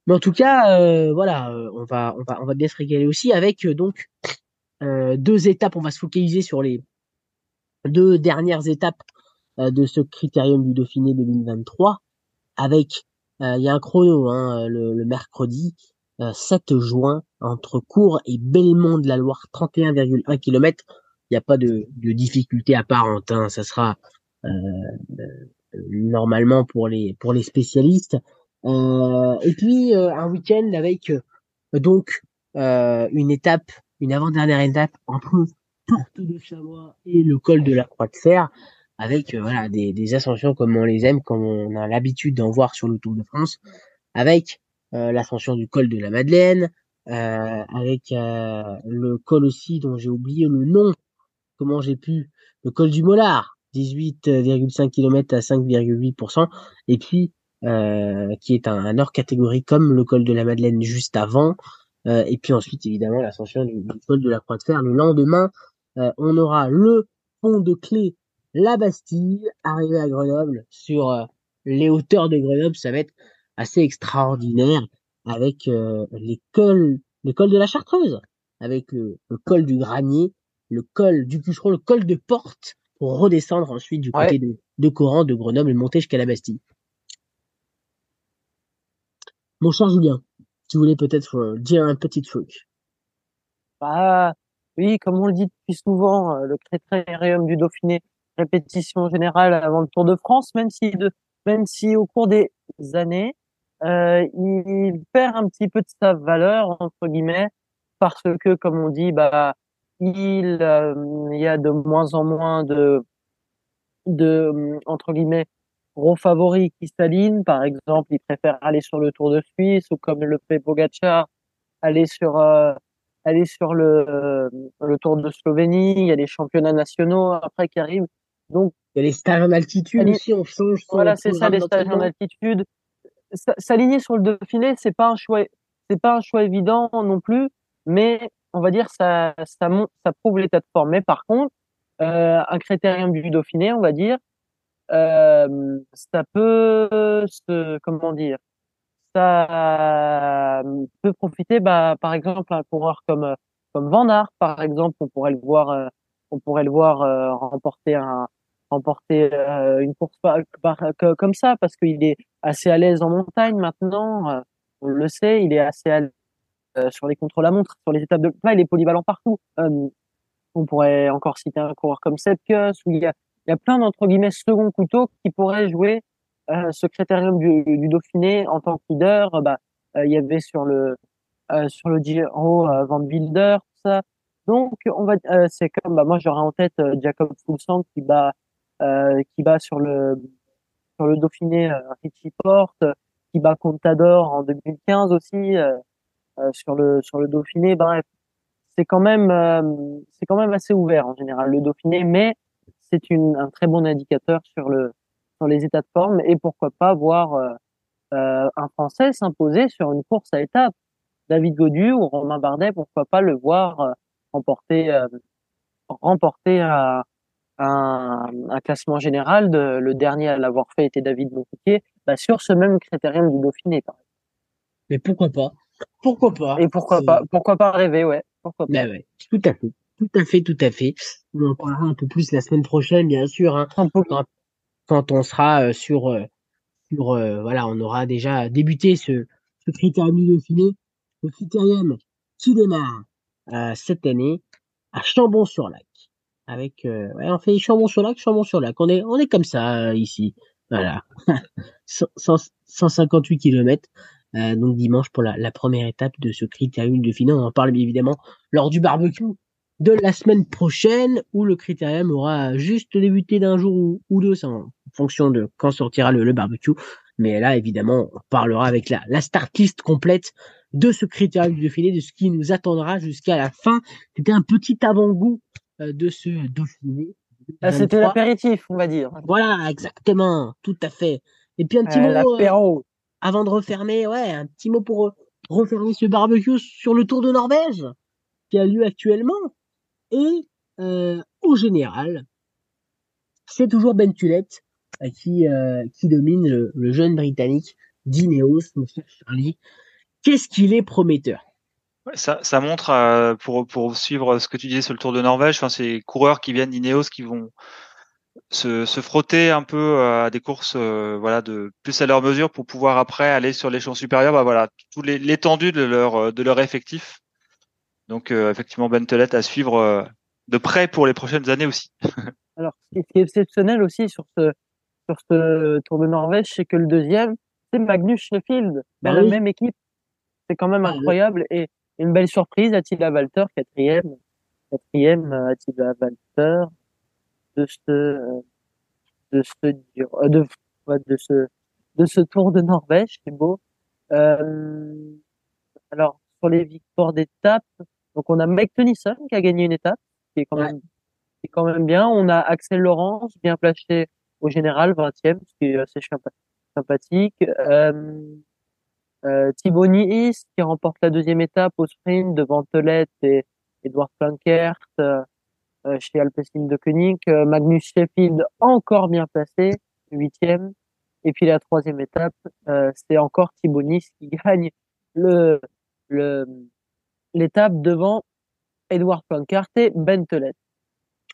Mais en tout cas, euh, voilà, euh, on va, on va, on va bien se régaler aussi avec euh, donc euh, deux étapes. On va se focaliser sur les deux dernières étapes euh, de ce critérium du Dauphiné 2023. Avec, il y a un chrono hein, le, le mercredi euh, 7 juin entre Cours et Belmont de la Loire, 31,1 km. Il n'y a pas de, de difficulté apparente. Hein, ça sera euh, euh, normalement pour les pour les spécialistes. Euh, et puis euh, un week-end avec euh, donc euh, une étape, une avant-dernière étape entre Porte de Chamois et le col de la Croix de Fer, avec voilà des, des ascensions comme on les aime, comme on a l'habitude d'en voir sur le Tour de France, avec l'ascension du col de la Madeleine, avec le col aussi dont j'ai oublié le nom, comment j'ai pu, le col du Mollard, 18,5 km à 5,8%, et puis euh, qui est un, un hors catégorie comme le col de la Madeleine juste avant. Euh, et puis ensuite, évidemment, l'ascension du, col de la Croix de Fer. Le lendemain, euh, on aura le pont de clé, la Bastille, arrivé à Grenoble, sur les hauteurs de Grenoble. Ça va être assez extraordinaire avec les cols, le col de la Chartreuse, avec le col du Granier, le col du Pucheron, le col de Porte, pour redescendre ensuite du côté Ouais. de, de Coran, de Grenoble et monter jusqu'à la Bastille. Mon cher Julien, tu voulais peut-être euh, dire un petit truc. Bah, oui, comme on le dit depuis souvent, euh, le critérium du Dauphiné, répétition générale avant le Tour de France, même si de, même si au cours des années, euh, il perd un petit peu de sa valeur entre guillemets parce que, comme on dit, bah, il, euh, il y a de moins en moins de, de entre guillemets gros favoris qui s'alignent. Par exemple, il préfère aller sur le Tour de Suisse ou comme le fait Pogacar, aller sur euh, aller sur le, euh, le Tour de Slovénie. Il y a les championnats nationaux après qui arrivent. Donc Il y a les stages en altitude Ali- aussi, on change voilà, c'est ça les stages en altitude. S'aligner sur le Dauphiné, c'est pas un choix, c'est pas un choix évident non plus, mais on va dire ça, ça ça prouve l'état de forme. Mais par contre, euh, un critérium du Dauphiné, on va dire, euh, ça peut se, comment dire, ça peut profiter, bah, par exemple, un coureur comme comme Van par exemple, on pourrait le voir, euh, on pourrait le voir euh, remporter un remporter euh, une course par, par- comme ça parce qu'il est assez à l'aise en montagne maintenant. on le sait, il est assez à sur les contre-la-montre, sur les étapes de plat, il est polyvalent partout. Euh, on pourrait encore citer un coureur comme Sepkus où il y a plein d'entre guillemets second couteau qui pourraient jouer ce critérium du, Dauphiné en tant que leader, bah, il y avait sur le sur le Giro Van Wilder, ça. Donc on va, c'est comme bah, moi j'aurais en tête Jacob Fulsang qui bat qui bat sur le sur le Dauphiné Richie Porte, qui bat Contador en 2015 aussi sur le sur le Dauphiné. Bref, c'est quand même euh, c'est quand même assez ouvert en général le Dauphiné, mais c'est un très bon indicateur sur le sur les états de forme et pourquoi pas voir euh, euh un Français s'imposer sur une course à étapes. David Godu ou Romain Bardet, pourquoi pas le voir euh, remporter remporter un, un, classement général. De, le dernier à l'avoir fait était David Montiquier, bah, sur ce même critérium du Dauphiné. Mais pourquoi pas? Pourquoi pas Et pourquoi pas Pourquoi pas rêver, ouais. Ben ouais, tout à fait. Tout à fait, tout à fait. On en parlera un peu plus la semaine prochaine, bien sûr, hein, quand, on sera euh, sur, euh, sur euh, voilà, on aura déjà débuté ce, ce critérium du Dauphiné, le critérium qui démarre cette année à Chambon-sur-Lac. Avec, ouais, on fait Chambon-sur-Lac, Chambon-sur-Lac. On est, on est comme ça ici. Voilà, 158 km. Euh, donc dimanche pour la, première étape de ce critérium de finale. On en parle bien évidemment lors du barbecue de la semaine prochaine où le critérium aura juste débuté d'un jour ou, deux, en fonction de quand sortira le, barbecue. Mais là, évidemment, on parlera avec la, la start list complète de ce critérium du Dauphiné, de ce qui nous attendra jusqu'à la fin. C'était un petit avant-goût euh, de ce Dauphiné. Ah, c'était l'apéritif, on va dire. Voilà, exactement, tout à fait. Et puis un petit euh, mot avant de refermer, ouais, un petit mot pour refermer ce barbecue sur le Tour de Norvège qui a lieu actuellement. Et euh, au général, c'est toujours Ben Tulette euh, qui, euh, qui domine le, jeune Britannique d'Ineos, Charlie. Qu'est-ce qu'il est prometteur? Ça, ça montre, pour, pour suivre ce que tu disais sur le Tour de Norvège, enfin, ces coureurs qui viennent d'Ineos qui vont se, se, frotter un peu euh, à des courses euh, voilà de plus à leur mesure pour pouvoir après aller sur les champs supérieurs bah voilà tout l'étendue de leur euh, de leur effectif. Donc effectivement Bentelet à suivre de près pour les prochaines années aussi. Alors ce qui est exceptionnel aussi sur ce sur ce Tour de Norvège c'est que le deuxième c'est Magnus Sheffield. Dans bah la même équipe. C'est quand même bah incroyable et une belle surprise Attila Walter quatrième quatrième Attila Walter de ce de ce euh, de, de ce de ce Tour de Norvège, c'est beau. Euh, alors sur les victoires d'étape, donc on a Mike Tennyson qui a gagné une étape, qui est quand même qui est quand même bien. On a Axel Laurence bien placé au général 20e, ce qui est assez sympathique. Euh, euh, Thibaut Niis qui remporte la deuxième étape au sprint devant Telette et Edouard Plankert. Euh, euh, chez Alpecin de Koenig. Euh, Magnus Sheffield encore bien placé, huitième. Et puis la troisième étape, euh, c'est encore Thibaut Nice qui gagne le le l'étape devant Edward Plancart et Ben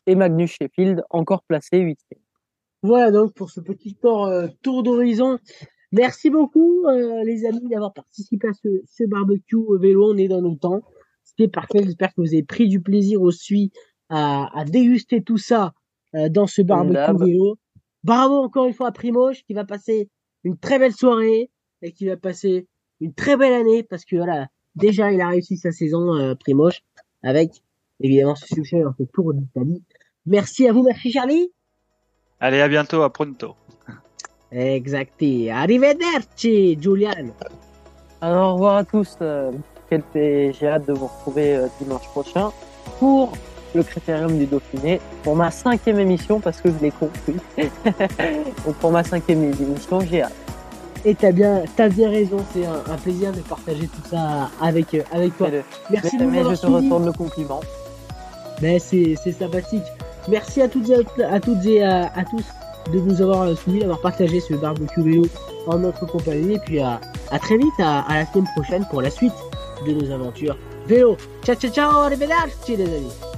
Et Magnus Sheffield encore placé huitième. Voilà donc pour ce petit tour d'horizon. Merci beaucoup les amis d'avoir participé à ce, ce barbecue vélo. On est dans nos temps. C'était parfait. J'espère que vous avez pris du plaisir aussi à, déguster tout ça euh, dans ce barbecue vélo. Bravo encore une fois à Primoge qui va passer une très belle soirée et qui va passer une très belle année parce que voilà, déjà il a réussi sa saison euh, Primoge avec évidemment ce succès dans ce Tour d'Italie. Merci à vous, merci Charlie. Allez, à bientôt, à pronto. Exacti. Arrivederci, Julian. Alors, au revoir à tous. Euh, j'ai hâte de vous retrouver euh, dimanche prochain pour le Critérium du Dauphiné pour ma cinquième émission parce que je l'ai compris. Donc pour ma cinquième émission, j'ai hâte. Et t'as bien, as bien raison, c'est un, plaisir de partager tout ça avec, avec toi. Merci. Mais je te retourne le compliment. Mais c'est sympathique. Merci à toutes et à, toutes et à, tous de nous avoir suivis, d'avoir partagé ce barbecue vélo en notre compagnie. Et puis à, à très vite, à, à la semaine prochaine pour la suite de nos aventures vélo. Ciao ciao ciao, arrivederci les amis.